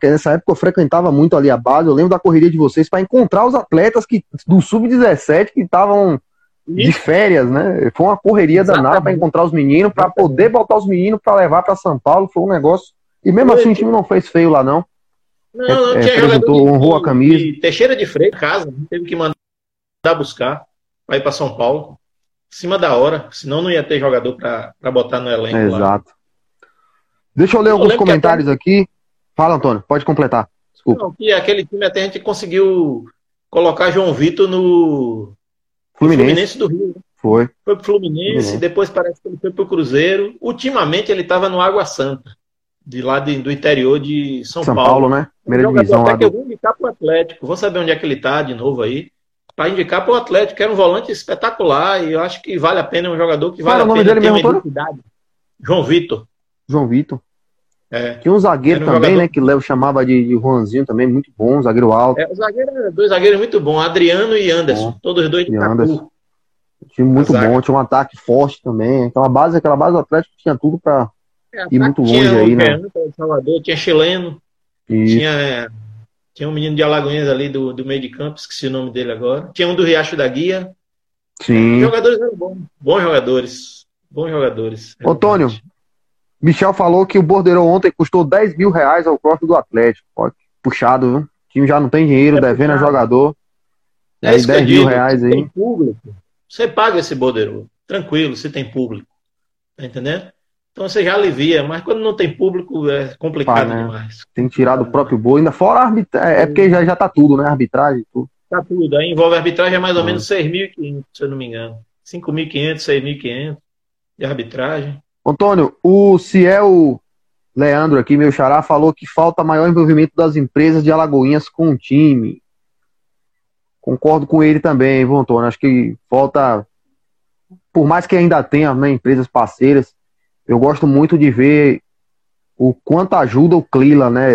Nessa época eu frequentava muito ali a base, eu lembro da correria de vocês para encontrar os atletas que, do Sub-17 que estavam de férias, né? Foi uma correria Exatamente. danada para encontrar os meninos, para poder botar os meninos para levar para São Paulo. Foi um negócio. E mesmo assim o time não fez feio lá, não. Não, não, é, tinha representou, honrou a camisa. De Teixeira de Freire, casa, teve que mandar buscar para ir para São Paulo. Em cima da hora, senão não ia ter jogador para botar no elenco. É, exato. Deixa eu ler eu alguns comentários até... aqui. Fala, Antônio, pode completar. Desculpa. Não, que aquele time até a gente conseguiu colocar João Vitor no Fluminense, Fluminense do Rio. Né? Foi. Foi pro Fluminense, Fluminense, depois parece que ele foi pro Cruzeiro. Ultimamente ele estava no Água Santa, de lá de, do interior de São, São Paulo. Paulo. né? Primeira divisão até que eu vou indicar pro Atlético. Vou saber onde é que ele tá de novo aí. Para indicar pro Atlético, que era um volante espetacular e eu acho que vale a pena, é um jogador que vale Qual a pena ter uma identidade. João Vitor. João Vitor. É. Tinha um zagueiro um também, jogador... né? Que o Léo chamava de, de Juanzinho também, muito bom, zagueiro alto. É, zagueiro, dois zagueiros muito bons, Adriano e Anderson, bom. todos dois de Anderson. Time muito bom, tinha um ataque forte também. Aquela base, aquela base do Atlético tinha tudo para é, ir muito longe aí, né? Salvador, tinha chileno, tinha, tinha um menino de Alagoinhas ali do, do meio de campo, esqueci o nome dele agora. Tinha um do Riacho da Guia. Sim. Os jogadores eram bons, bons jogadores. Bons jogadores. Antônio, Michel falou que o Bordeiro ontem custou 10 mil reais ao cofre do Atlético. Puxado, viu? O time já não tem dinheiro, é devendo a jogador. É aí 10 mil reais aí. Tem público, você paga esse Bordeiro. Tranquilo, se tem público. Tá entendendo? Então você já alivia, mas quando não tem público é complicado né? demais. Tem que tirar do próprio boi, ainda fora a arbitragem. É porque já, já tá tudo, né? Arbitragem, tudo. Tá tudo. Aí envolve arbitragem é mais ou ah. menos 6.500, se eu não me engano. 5.500, 6.500 de arbitragem. Antônio, o Ciel Leandro aqui, meu xará, falou que falta maior envolvimento das empresas de Alagoinhas com o time. Concordo com ele também, viu, Antônio? Acho que falta, por mais que ainda tenha né, empresas parceiras, eu gosto muito de ver o quanto ajuda o Clila, né?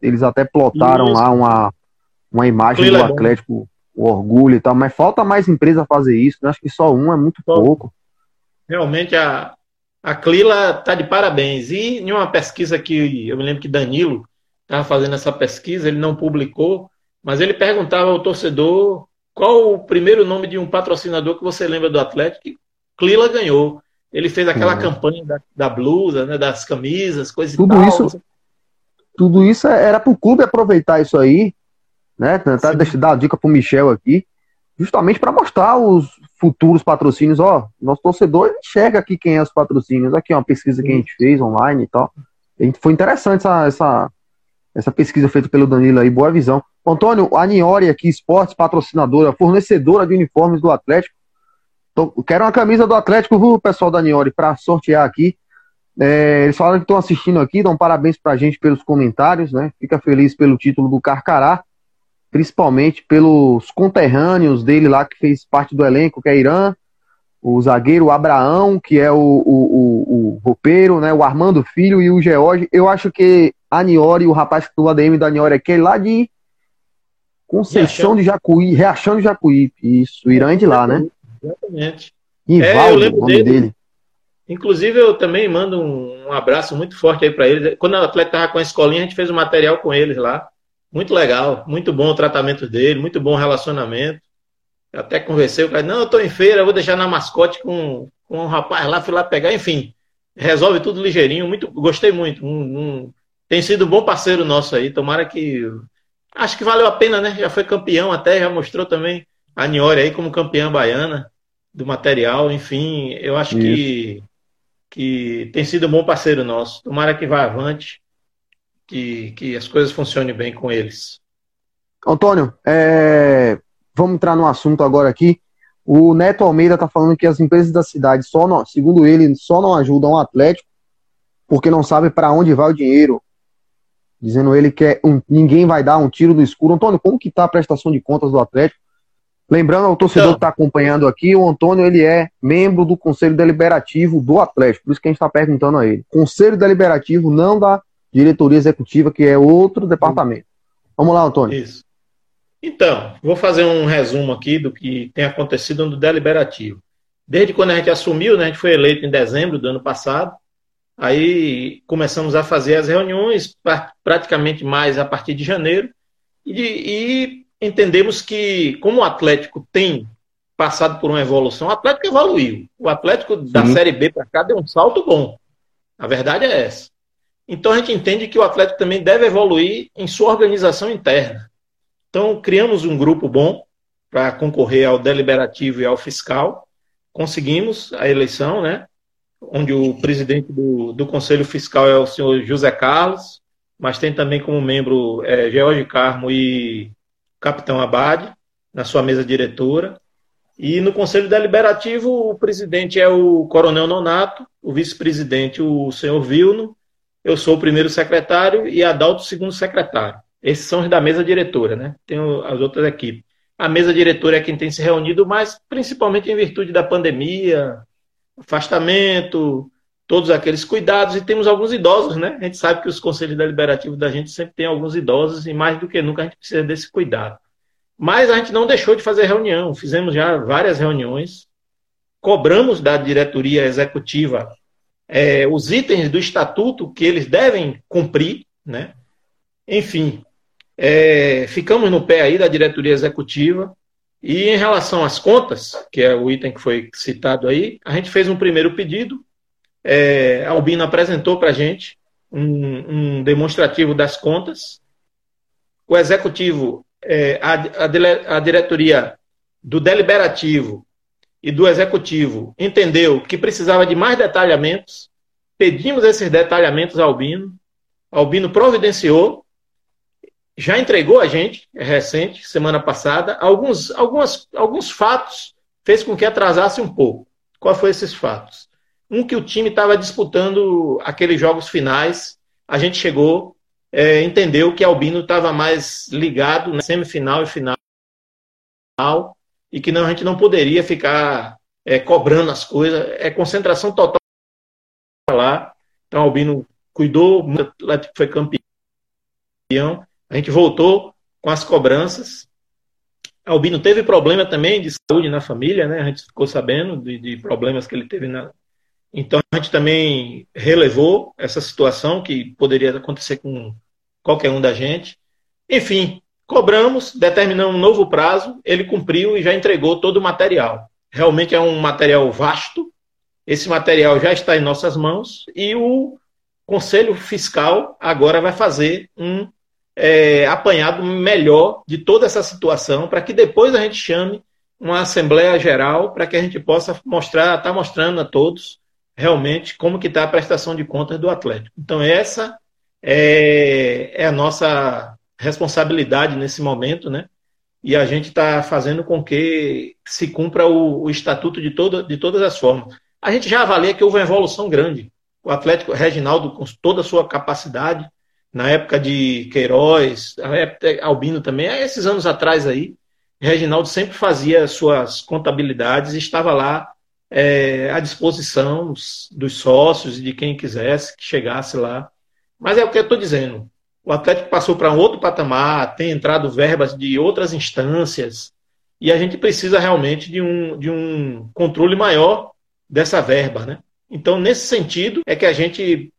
Eles até plotaram Isso. lá uma, uma imagem do é Atlético, o orgulho e tal, mas falta mais empresa fazer isso, né? Acho que só um é muito pouco. Realmente a, a Clila está de parabéns. E em uma pesquisa que eu me lembro que Danilo estava fazendo essa pesquisa, ele não publicou, mas ele perguntava ao torcedor qual o primeiro nome de um patrocinador que você lembra do Atlético. E Clila ganhou. Ele fez aquela campanha da, da, blusa, né, das camisas, coisas tudo tal. Isso, tudo isso era para o clube aproveitar isso aí, né? Tentar dar a dica para o Michel aqui, justamente para mostrar os futuros patrocínios. Ó, nosso torcedor enxerga aqui quem é os patrocínios. Aqui é uma pesquisa que a gente fez online e tal. E foi interessante essa, essa, essa pesquisa feita pelo Danilo aí, boa visão. Antônio, a Niori aqui, esportes patrocinadora, fornecedora de uniformes do Atlético. Tô, quero uma camisa do Atlético, viu, pessoal da Niori, para sortear aqui. É, eles falaram que estão assistindo aqui, dão parabéns pra gente pelos comentários, né? Fica feliz pelo título do Carcará principalmente pelos conterrâneos dele lá que fez parte do elenco, que é Irã, o zagueiro Abraão, que é o, o, o, o roupeiro, né? O Armando Filho e o George. Eu acho que a Niori, o rapaz que do ADM da Niori, é aquele lá de Conceição de Jacuí, Reachão de Jacuí. Isso, Irã é de lá, né? Exatamente. Ivaldo, é, eu lembro dele. dele. Inclusive, eu também mando um, um abraço muito forte aí para eles. Quando o atleta estava com a escolinha, a gente fez um material com eles lá. Muito legal, muito bom o tratamento dele, muito bom o relacionamento. Eu até conversei, o cara, não, eu tô em feira, vou deixar na mascote com, com um rapaz lá, fui lá pegar, enfim. Resolve tudo ligeirinho, muito, gostei muito. Um, um, tem sido um bom parceiro nosso aí, tomara que. Acho que valeu a pena, né? Já foi campeão até, já mostrou também a Niori aí como campeã baiana do material, enfim, eu acho que, que tem sido um bom parceiro nosso. Tomara que vá avante, que, que as coisas funcionem bem com eles. Antônio, é, vamos entrar no assunto agora aqui. O Neto Almeida está falando que as empresas da cidade, só não, segundo ele, só não ajudam o Atlético porque não sabe para onde vai o dinheiro. Dizendo ele que é um, ninguém vai dar um tiro no escuro. Antônio, como que está a prestação de contas do Atlético? Lembrando ao torcedor então, que está acompanhando aqui, o Antônio ele é membro do Conselho Deliberativo do Atlético, por isso que a gente está perguntando a ele. Conselho Deliberativo, não da diretoria executiva, que é outro departamento. Vamos lá, Antônio. Isso. Então, vou fazer um resumo aqui do que tem acontecido no Deliberativo. Desde quando a gente assumiu, né, a gente foi eleito em dezembro do ano passado, aí começamos a fazer as reuniões, praticamente mais a partir de janeiro, e, e entendemos que, como o Atlético tem passado por uma evolução, o Atlético evoluiu. O Atlético da Série B para cá deu um salto bom. A verdade é essa. Então a gente entende que o Atlético também deve evoluir em sua organização interna. Então, criamos um grupo bom para concorrer ao deliberativo e ao fiscal. Conseguimos a eleição, né? Onde o presidente do, do Conselho Fiscal é o senhor José Carlos, mas tem também como membro é, George Carmo e Capitão Abade, na sua mesa diretora. E no Conselho Deliberativo, o presidente é o Coronel Nonato, o vice-presidente, o senhor Vilno, eu sou o primeiro secretário e Adalto, o segundo secretário. Esses são os da mesa diretora, né? Tem as outras equipes. A mesa diretora é quem tem se reunido mais, principalmente em virtude da pandemia, afastamento, todos aqueles cuidados, e temos alguns idosos, né? A gente sabe que os conselhos deliberativos da gente sempre tem alguns idosos, e mais do que nunca a gente precisa desse cuidado. Mas a gente não deixou de fazer reunião, fizemos já várias reuniões, cobramos da diretoria executiva é, os itens do estatuto que eles devem cumprir, né? Enfim, é, ficamos no pé aí da diretoria executiva. E em relação às contas, que é o item que foi citado aí, a gente fez um primeiro pedido. É, a Albina apresentou para a gente um, um, demonstrativo das contas. O executivo, é, a, a, a diretoria do deliberativo e do executivo entendeu que precisava de mais detalhamentos. Pedimos esses detalhamentos ao Albino. Albino providenciou já entregou a gente, é recente, semana passada, alguns, algumas, alguns fatos fez com que atrasasse um pouco. Qual foi esses fatos? Um que o time estava disputando aqueles jogos finais, a gente chegou, é, entendeu que Albino estava mais ligado na semifinal e final e que não, a gente não poderia ficar é, cobrando as coisas, é concentração total lá. Então Albino cuidou, foi campeão a gente voltou com as cobranças. Albino teve problema também de saúde na família, né? A gente ficou sabendo de, de problemas que ele teve na. Então a gente também relevou essa situação que poderia acontecer com qualquer um da gente. Enfim, cobramos, determinamos um novo prazo, ele cumpriu e já entregou todo o material. Realmente é um material vasto. Esse material já está em nossas mãos e o Conselho Fiscal agora vai fazer um é, apanhado melhor de toda essa situação, para que depois a gente chame uma Assembleia Geral para que a gente possa mostrar, estar tá mostrando a todos realmente como que está a prestação de contas do Atlético. Então essa é, é a nossa responsabilidade nesse momento, né? E a gente está fazendo com que se cumpra o, o estatuto de, todo, de todas as formas. A gente já avalia que houve uma evolução grande. O Atlético Reginaldo, com toda a sua capacidade, na época de Queiroz, época Albino também, esses anos atrás aí, Reginaldo sempre fazia suas contabilidades e estava lá é, à disposição dos sócios e de quem quisesse que chegasse lá. Mas é o que eu estou dizendo. O Atlético passou para um outro patamar, tem entrado verbas de outras instâncias, e a gente precisa realmente de um, de um controle maior dessa verba. Né? Então, nesse sentido, é que a gente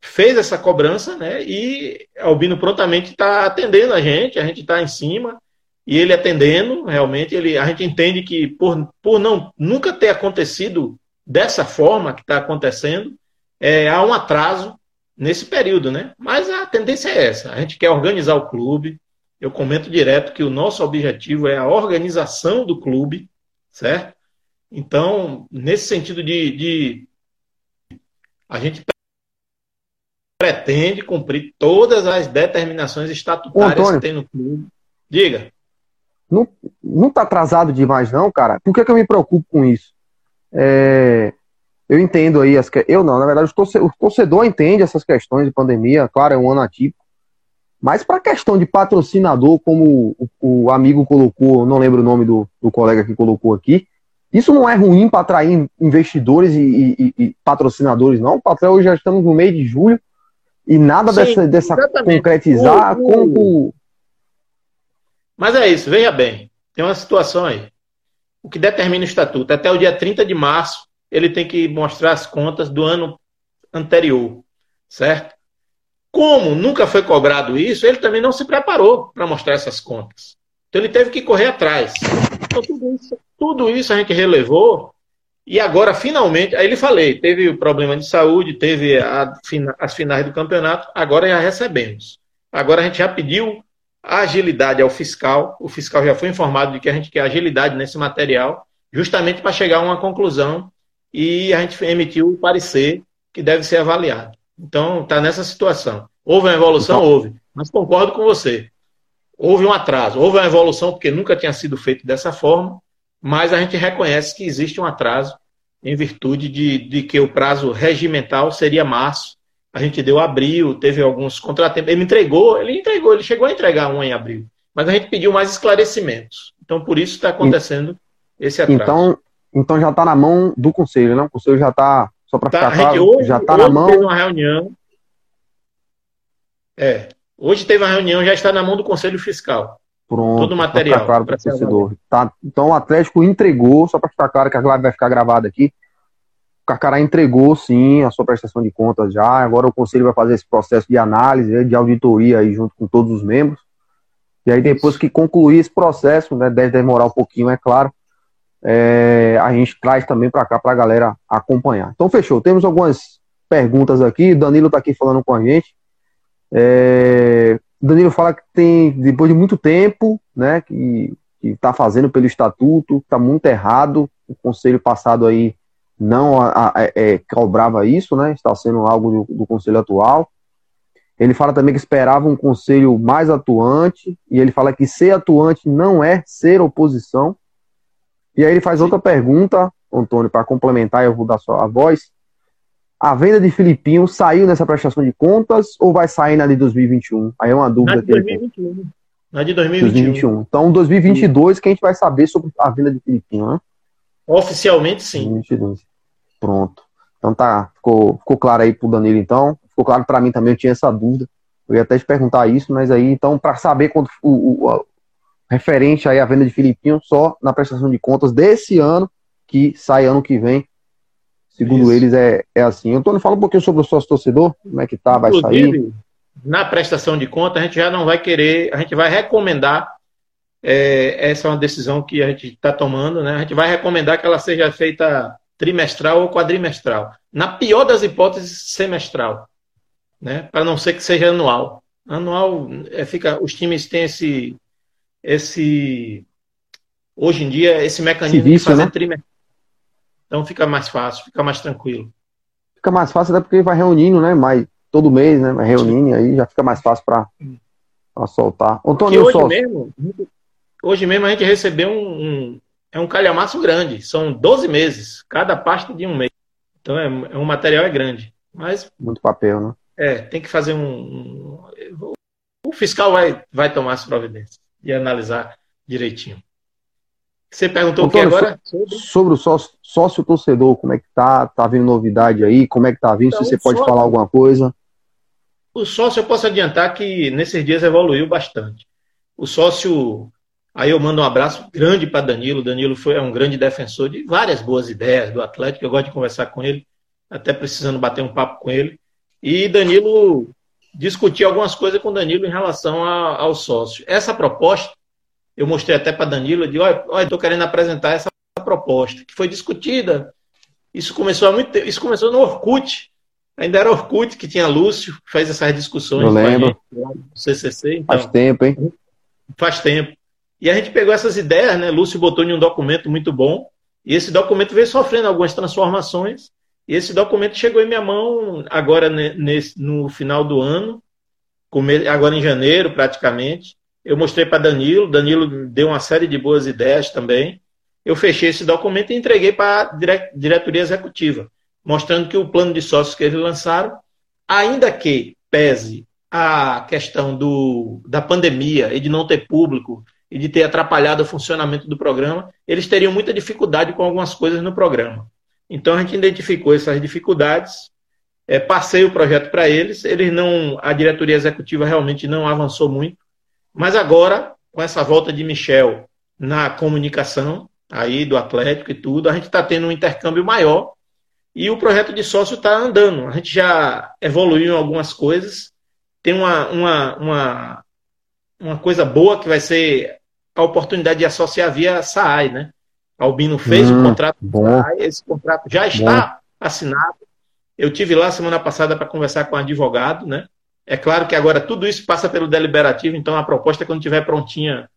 fez essa cobrança, né? E Albino prontamente está atendendo a gente, a gente está em cima e ele atendendo, realmente ele, a gente entende que por, por não nunca ter acontecido dessa forma que está acontecendo, é, há um atraso nesse período, né? Mas a tendência é essa. A gente quer organizar o clube. Eu comento direto que o nosso objetivo é a organização do clube, certo? Então, nesse sentido de, de a gente pretende cumprir todas as determinações estatutárias Ô, que tem no clube. Diga. Não, não tá atrasado demais, não, cara. Por que, que eu me preocupo com isso? É, eu entendo aí, as, eu não, na verdade, o torcedor entende essas questões de pandemia, claro, é um ano atípico. Mas para a questão de patrocinador, como o, o, amigo colocou, não lembro o nome do, do colega que colocou aqui, isso não é ruim para atrair investidores e, e, e, patrocinadores, não. O papel hoje já estamos no mês de julho e nada Sim, dessa, dessa concretizar o, como. Mas é isso, veja bem, tem uma situação aí. O que determina o estatuto, até o dia 30 de março, ele tem que mostrar as contas do ano anterior, certo? Como nunca foi cobrado isso, ele também não se preparou para mostrar essas contas. Então ele teve que correr atrás. Então tudo isso, tudo isso a gente relevou e agora, finalmente, aí ele falei, teve o problema de saúde, teve a, as finais do campeonato, agora já recebemos. Agora a gente já pediu agilidade ao fiscal, o fiscal já foi informado de que a gente quer agilidade nesse material, justamente para chegar a uma conclusão e a gente emitiu o parecer que deve ser avaliado. Então, está nessa situação. Houve uma evolução? Então... Houve. Mas concordo com você. Houve um atraso. Houve uma evolução porque nunca tinha sido feito dessa forma mas a gente reconhece que existe um atraso em virtude de, de que o prazo regimental seria março. A gente deu abril, teve alguns contratempos. Ele entregou, ele entregou, ele chegou a entregar um em abril. Mas a gente pediu mais esclarecimentos. Então, por isso está acontecendo esse atraso. Então, então já está na mão do conselho, não? O conselho já está, só para tá, ficar claro, hoje, já está na mão. Teve uma reunião. É. Hoje teve uma reunião, já está na mão do conselho fiscal. Pronto, todo o material. claro para o torcedor. Tá, então o Atlético entregou, só para ficar claro que a live vai ficar gravada aqui. O Carcará entregou sim a sua prestação de contas já. Agora o conselho vai fazer esse processo de análise, de auditoria aí junto com todos os membros. E aí depois que concluir esse processo, né, deve demorar um pouquinho, é claro, é, a gente traz também para cá para a galera acompanhar. Então fechou. Temos algumas perguntas aqui. Danilo está aqui falando com a gente. É, Danilo fala que tem, depois de muito tempo, né, que está fazendo pelo estatuto, está muito errado. O conselho passado aí não a, a, é, cobrava isso, né? Está sendo algo do, do, conselho atual. Ele fala também que esperava um conselho mais atuante, e ele fala que ser atuante não é ser oposição. E aí ele faz outra pergunta, Antônio, para complementar, eu vou dar só a voz. A venda de Filipinho saiu nessa prestação de contas ou vai sair na de 2021? Aí é uma dúvida. Na de 2021. Na de 2021. 2021. Então, 2022 sim. que a gente vai saber sobre a venda de Filipinho, né? Oficialmente, sim. 2022. Pronto. Então tá, ficou, ficou claro aí pro Danilo, então. Ficou claro para mim também, eu tinha essa dúvida. Eu ia até te perguntar isso, mas aí, então, para saber quanto o, o, o, referente aí à venda de Filipinho, só na prestação de contas desse ano, que sai ano que vem, Segundo Isso. eles, é, é assim. Antônio, fala um pouquinho sobre o sócio torcedor, como é que tá, vai sair. Na prestação de conta, a gente já não vai querer, a gente vai recomendar, é, essa é uma decisão que a gente está tomando, né? A gente vai recomendar que ela seja feita trimestral ou quadrimestral. Na pior das hipóteses, semestral, né? Para não ser que seja anual. Anual, é, fica, os times têm esse, esse, hoje em dia, esse mecanismo de fazer né? trimestral então fica mais fácil, fica mais tranquilo. Fica mais fácil até porque vai reunindo, né? Mais, todo mês, né? Vai reunindo, aí já fica mais fácil para soltar. Antônio, hoje, mesmo, hoje mesmo a gente recebeu um, um, é um calhamaço grande. São 12 meses, cada pasta de um mês. Então é, é um material é grande. Mas. Muito papel, né? É, tem que fazer um. um o fiscal vai, vai tomar as providências e analisar direitinho. Você perguntou Antônio, o que agora? Sobre, sobre o sócio, sócio, torcedor, como é que tá? Tá vindo novidade aí? Como é que tá vindo? Então, Se você pode sócio, falar alguma coisa. O sócio, eu posso adiantar que nesses dias evoluiu bastante. O sócio, aí eu mando um abraço grande para Danilo. Danilo foi é um grande defensor de várias boas ideias do Atlético. Eu gosto de conversar com ele, até precisando bater um papo com ele. E Danilo discutir algumas coisas com Danilo em relação a, ao sócio. Essa proposta eu mostrei até para Danilo, disse, olha, estou querendo apresentar essa proposta, que foi discutida. Isso começou há muito tempo, isso começou no Orkut. Ainda era Orkut que tinha Lúcio, que fez essas discussões. Eu lembro. Gente, no CCC. Então, faz tempo, hein? Faz tempo. E a gente pegou essas ideias, né? Lúcio botou em um documento muito bom. E esse documento veio sofrendo algumas transformações. Esse documento chegou em minha mão agora nesse, no final do ano, agora em janeiro praticamente. Eu mostrei para Danilo, Danilo deu uma série de boas ideias também. Eu fechei esse documento e entreguei para a diretoria executiva, mostrando que o plano de sócios que eles lançaram, ainda que pese a questão do, da pandemia e de não ter público e de ter atrapalhado o funcionamento do programa, eles teriam muita dificuldade com algumas coisas no programa. Então a gente identificou essas dificuldades, é, passei o projeto para eles, eles não, a diretoria executiva realmente não avançou muito, mas agora, com essa volta de Michel na comunicação, aí do Atlético e tudo, a gente está tendo um intercâmbio maior e o projeto de sócio está andando. A gente já evoluiu em algumas coisas. Tem uma, uma, uma, uma coisa boa que vai ser a oportunidade de associar via SAAI, né? Albino fez hum, o contrato bom. Esse contrato já está bom. assinado. Eu tive lá semana passada para conversar com um advogado, né? É claro que agora tudo isso passa pelo deliberativo, então a proposta, quando estiver prontinha,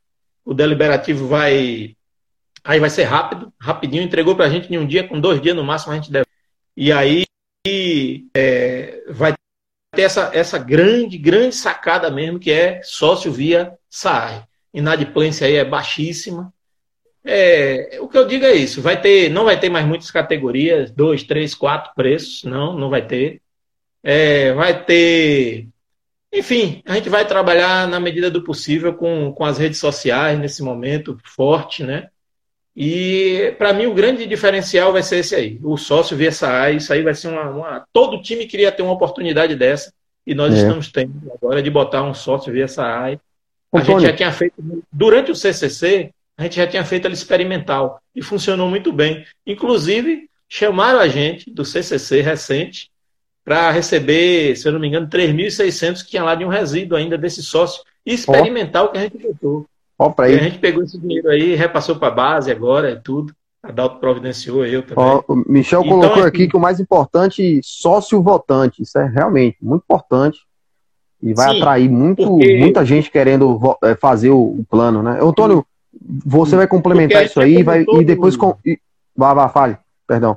o deliberativo vai. Aí vai ser rápido, rapidinho, entregou para a gente em um dia, com dois dias no máximo a gente deve. E aí é, vai ter essa, essa grande, grande sacada mesmo, que é sócio via SAI. Inadimplência aí é baixíssima. É, o que eu digo é isso, vai ter, não vai ter mais muitas categorias, dois, três, quatro preços, não, não vai ter. É, vai ter enfim, a gente vai trabalhar na medida do possível com, com as redes sociais nesse momento forte, né? E para mim o grande diferencial vai ser esse aí, o sócio VSA, isso aí vai ser uma, uma, todo time queria ter uma oportunidade dessa e nós é. estamos tendo agora de botar um sócio VSA. A gente já tinha feito durante o CCC, a gente já tinha feito ele experimental e funcionou muito bem. Inclusive chamaram a gente do CCC recente para receber, se eu não me engano, 3.600 que tinha lá de um resíduo ainda desse sócio experimental oh. que a gente botou. Oh, pra a gente pegou esse dinheiro aí, repassou para a base agora e tudo. A Dalto providenciou eu também. Oh, o Michel então, colocou assim, aqui que o mais importante, sócio votante. Isso é realmente muito importante. E vai sim, atrair muito, porque... muita gente querendo é, fazer o, plano, né? Antônio, você vai complementar isso aí vai, e depois. Com... Vá, vá, fale, perdão.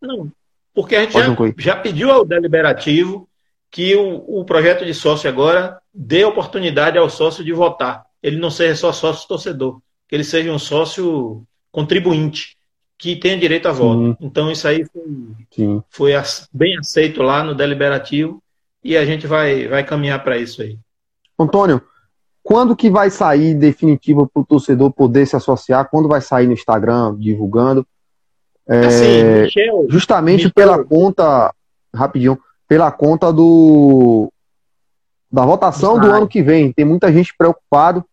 Não, porque a gente já, já, pediu ao deliberativo que o, o, projeto de sócio agora dê oportunidade ao sócio de votar. Ele não seja só sócio torcedor, que ele seja um sócio contribuinte, que tenha direito a voto. Sim. Então isso aí foi, foi, bem aceito lá no deliberativo e a gente vai, vai caminhar para isso aí. Antônio, quando que vai sair definitivo para o torcedor poder se associar? Quando vai sair no Instagram divulgando? É, assim, Michel, justamente Michel. pela conta, rapidinho, pela conta do da votação do ano que vem. Tem muita gente preocupado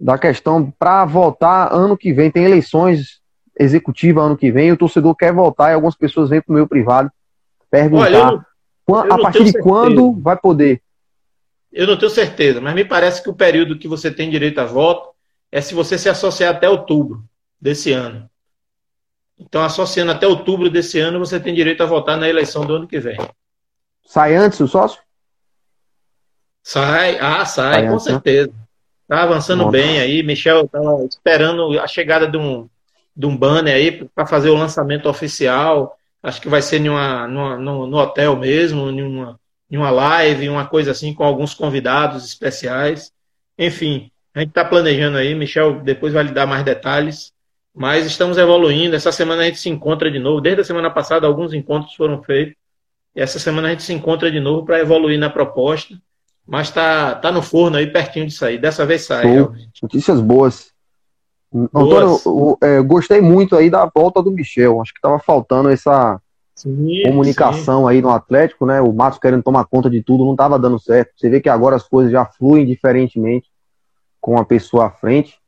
da questão para votar ano que vem. Tem eleições executivas ano que vem. O torcedor quer votar e algumas pessoas vêm para o meu privado perguntar Olha, não, a partir de certeza. quando vai poder. Eu não tenho certeza, mas me parece que o período que você tem direito a voto é se você se associar até outubro desse ano. Então, associando até outubro desse ano, você tem direito a votar na eleição do ano que vem. Sai antes o sócio? Sai, ah, sai, sai com antes, né? certeza. Está avançando Bom. bem aí. Michel estava esperando a chegada de um, de um banner aí para fazer o lançamento oficial. Acho que vai ser numa, numa, no, no hotel mesmo, numa, uma live, uma coisa assim, com alguns convidados especiais. Enfim, a gente está planejando aí. Michel depois vai lhe dar mais detalhes. Mas estamos evoluindo. Essa semana a gente se encontra de novo. Desde a semana passada, alguns encontros foram feitos. E essa semana a gente se encontra de novo para evoluir na proposta. Mas está tá no forno aí, pertinho de sair. Dessa vez sai, Notícias boas. Antônio, eu, é, gostei muito aí da volta do Michel. Acho que estava faltando essa sim, comunicação sim. aí no Atlético, né? O Matos querendo tomar conta de tudo, não estava dando certo. Você vê que agora as coisas já fluem diferentemente com a pessoa à frente.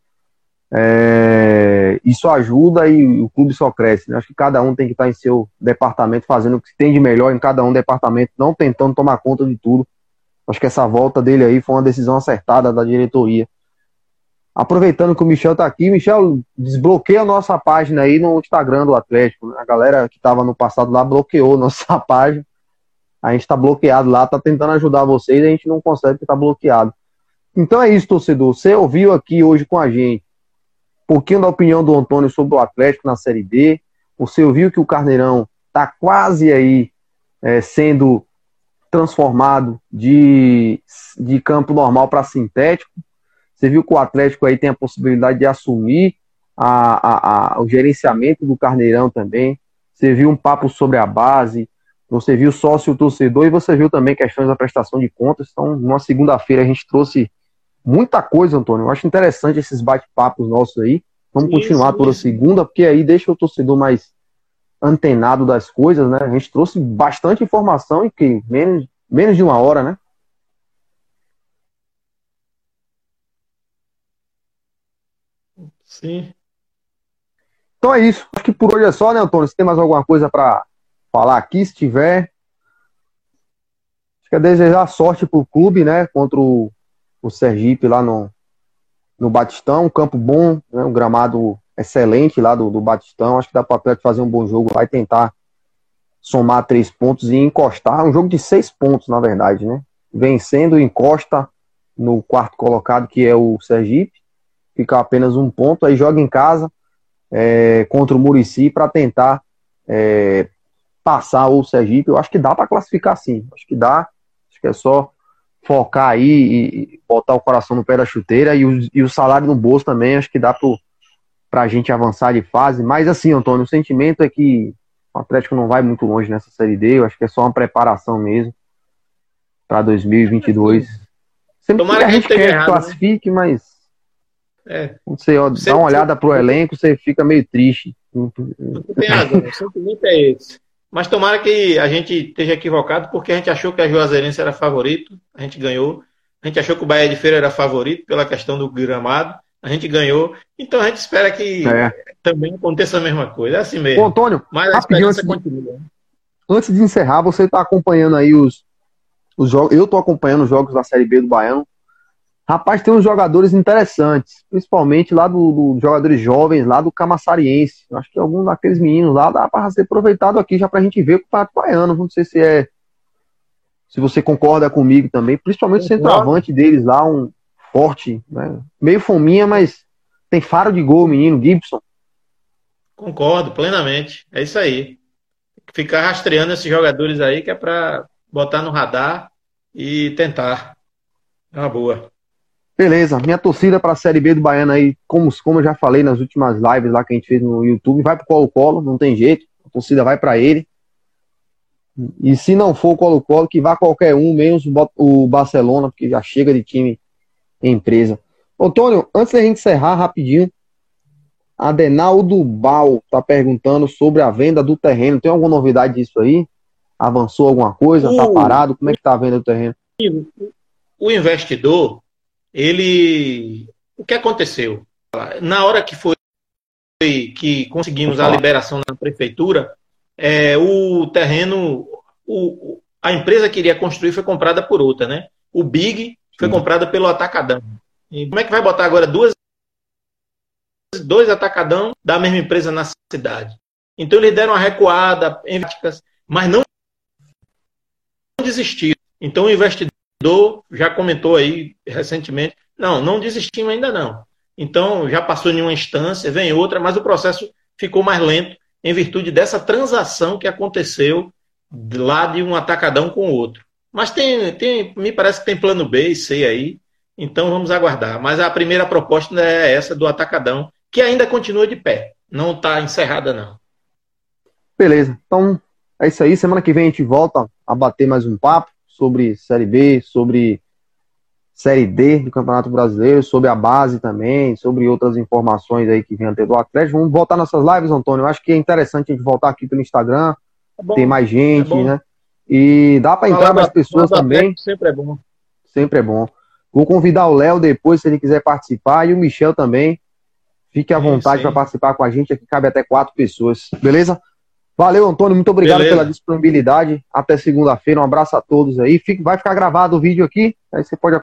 É, isso ajuda e o clube só cresce. Né? Acho que cada um tem que estar em seu departamento fazendo o que tem de melhor em cada um departamento, não tentando tomar conta de tudo. Acho que essa volta dele aí foi uma decisão acertada da diretoria. Aproveitando que o Michel está aqui, Michel, desbloqueia a nossa página aí no Instagram do Atlético. Né? A galera que estava no passado lá bloqueou nossa página. A gente está bloqueado lá, está tentando ajudar vocês, a gente não consegue porque está bloqueado. Então é isso, torcedor. Você ouviu aqui hoje com a gente um pouquinho da opinião do Antônio sobre o Atlético na Série B. Você ouviu que o Carneirão está quase aí é, sendo transformado de, de campo normal para sintético. Você viu que o Atlético aí tem a possibilidade de assumir a, a, a, o gerenciamento do Carneirão também. Você viu um papo sobre a base, você viu sócio torcedor e você viu também questões da prestação de contas. Então, numa segunda-feira a gente trouxe muita coisa, Antônio. Eu acho interessante esses bate-papos nossos aí. Vamos isso, continuar toda segunda, porque aí deixa o torcedor mais antenado das coisas, né? A gente trouxe bastante informação em que menos, menos de uma hora, né? Sim. Então é isso. Acho que por hoje é só, né, Antônio? Se tem mais alguma coisa para falar aqui, se tiver. Acho que é desejar sorte pro clube, né? Contra o o Sergipe lá no, no Batistão, um campo bom, né, um gramado excelente lá do, do Batistão. Acho que dá para o fazer um bom jogo lá e tentar somar três pontos e encostar. Um jogo de seis pontos, na verdade, né? Vencendo, encosta no quarto colocado, que é o Sergipe. Fica apenas um ponto, aí joga em casa é, contra o Murici para tentar é, passar o Sergipe. Eu acho que dá para classificar sim. Acho que dá. Acho que é só focar aí e botar o coração no pé da chuteira e o, e o salário no bolso também, acho que dá pro, pra gente avançar de fase. Mas assim, Antônio, o sentimento é que o Atlético não vai muito longe nessa Série D, eu acho que é só uma preparação mesmo para 2022. Sempre Tomara que a gente quer errado, que né? classifique, né? mas é. você ó, dá uma olhada pro elenco, você fica meio triste. Tem razão, o sentimento é esse. Mas tomara que a gente esteja equivocado, porque a gente achou que a Juazeirense era favorito, a gente ganhou. A gente achou que o Bahia de Feira era favorito pela questão do gramado, a gente ganhou. Então a gente espera que é. também aconteça a mesma coisa. É assim mesmo. Ô, Antônio, Mas a esperança antes continua. De, antes de encerrar, você está acompanhando aí os, os jogos. Eu estou acompanhando os jogos da Série B do Baiano. Rapaz, tem uns jogadores interessantes, principalmente lá dos do jogadores jovens, lá do Camassariense. Acho que algum daqueles meninos lá dá para ser aproveitado aqui já para a gente ver o Campeonato Baiano. Não sei se é. Se você concorda comigo também, principalmente o centroavante deles lá, um forte, né? meio fominha, mas tem faro de gol, menino, Gibson. Concordo plenamente. É isso aí. Ficar rastreando esses jogadores aí que é para botar no radar e tentar. É uma boa. Beleza, minha torcida para a Série B do Baiano aí, como, como eu já falei nas últimas lives lá que a gente fez no YouTube, vai pro Colo-Colo, não tem jeito, a torcida vai para ele. E se não for o Colo-Colo, que vá qualquer um, menos o Barcelona, porque já chega de time empresa. Antônio, antes da gente encerrar rapidinho, Adenaldo Bal tá perguntando sobre a venda do terreno. Tem alguma novidade disso aí? Avançou alguma coisa? Tá parado? Como é que tá a venda do terreno? O investidor ele. O que aconteceu? Na hora que foi que conseguimos a liberação na prefeitura, é, o terreno, o, a empresa que iria construir foi comprada por outra, né? O Big foi Sim. comprada pelo Atacadão. E como é que vai botar agora duas, dois Atacadão da mesma empresa na cidade? Então eles deram uma recuada, mas não desistiram. Então o investidor já comentou aí recentemente, não, não desistimos ainda não. Então, já passou em uma instância, vem outra, mas o processo ficou mais lento em virtude dessa transação que aconteceu lá de um atacadão com o outro. Mas tem, tem, me parece que tem plano B e C aí, então vamos aguardar. Mas a primeira proposta é essa do atacadão, que ainda continua de pé, não está encerrada não. Beleza, então é isso aí. Semana que vem a gente volta a bater mais um papo sobre Série B, sobre Série D do Campeonato Brasileiro, sobre a base também, sobre outras informações aí que vem até do Atlético. Vamos voltar nossas lives, Antônio. Eu acho que é interessante a gente voltar aqui pelo Instagram, é tem mais gente, é né? E dá para entrar mais pessoas também. Sempre é bom. Sempre é bom. Vou convidar o Léo depois, se ele quiser participar, e o Michel também. Fique à vontade para participar com a gente. Aqui cabe até quatro pessoas. Beleza? Valeu, Antônio. Muito obrigado Beleza. pela disponibilidade. Até segunda-feira. Um abraço a todos aí. Fique, vai ficar gravado o vídeo aqui. Aí você pode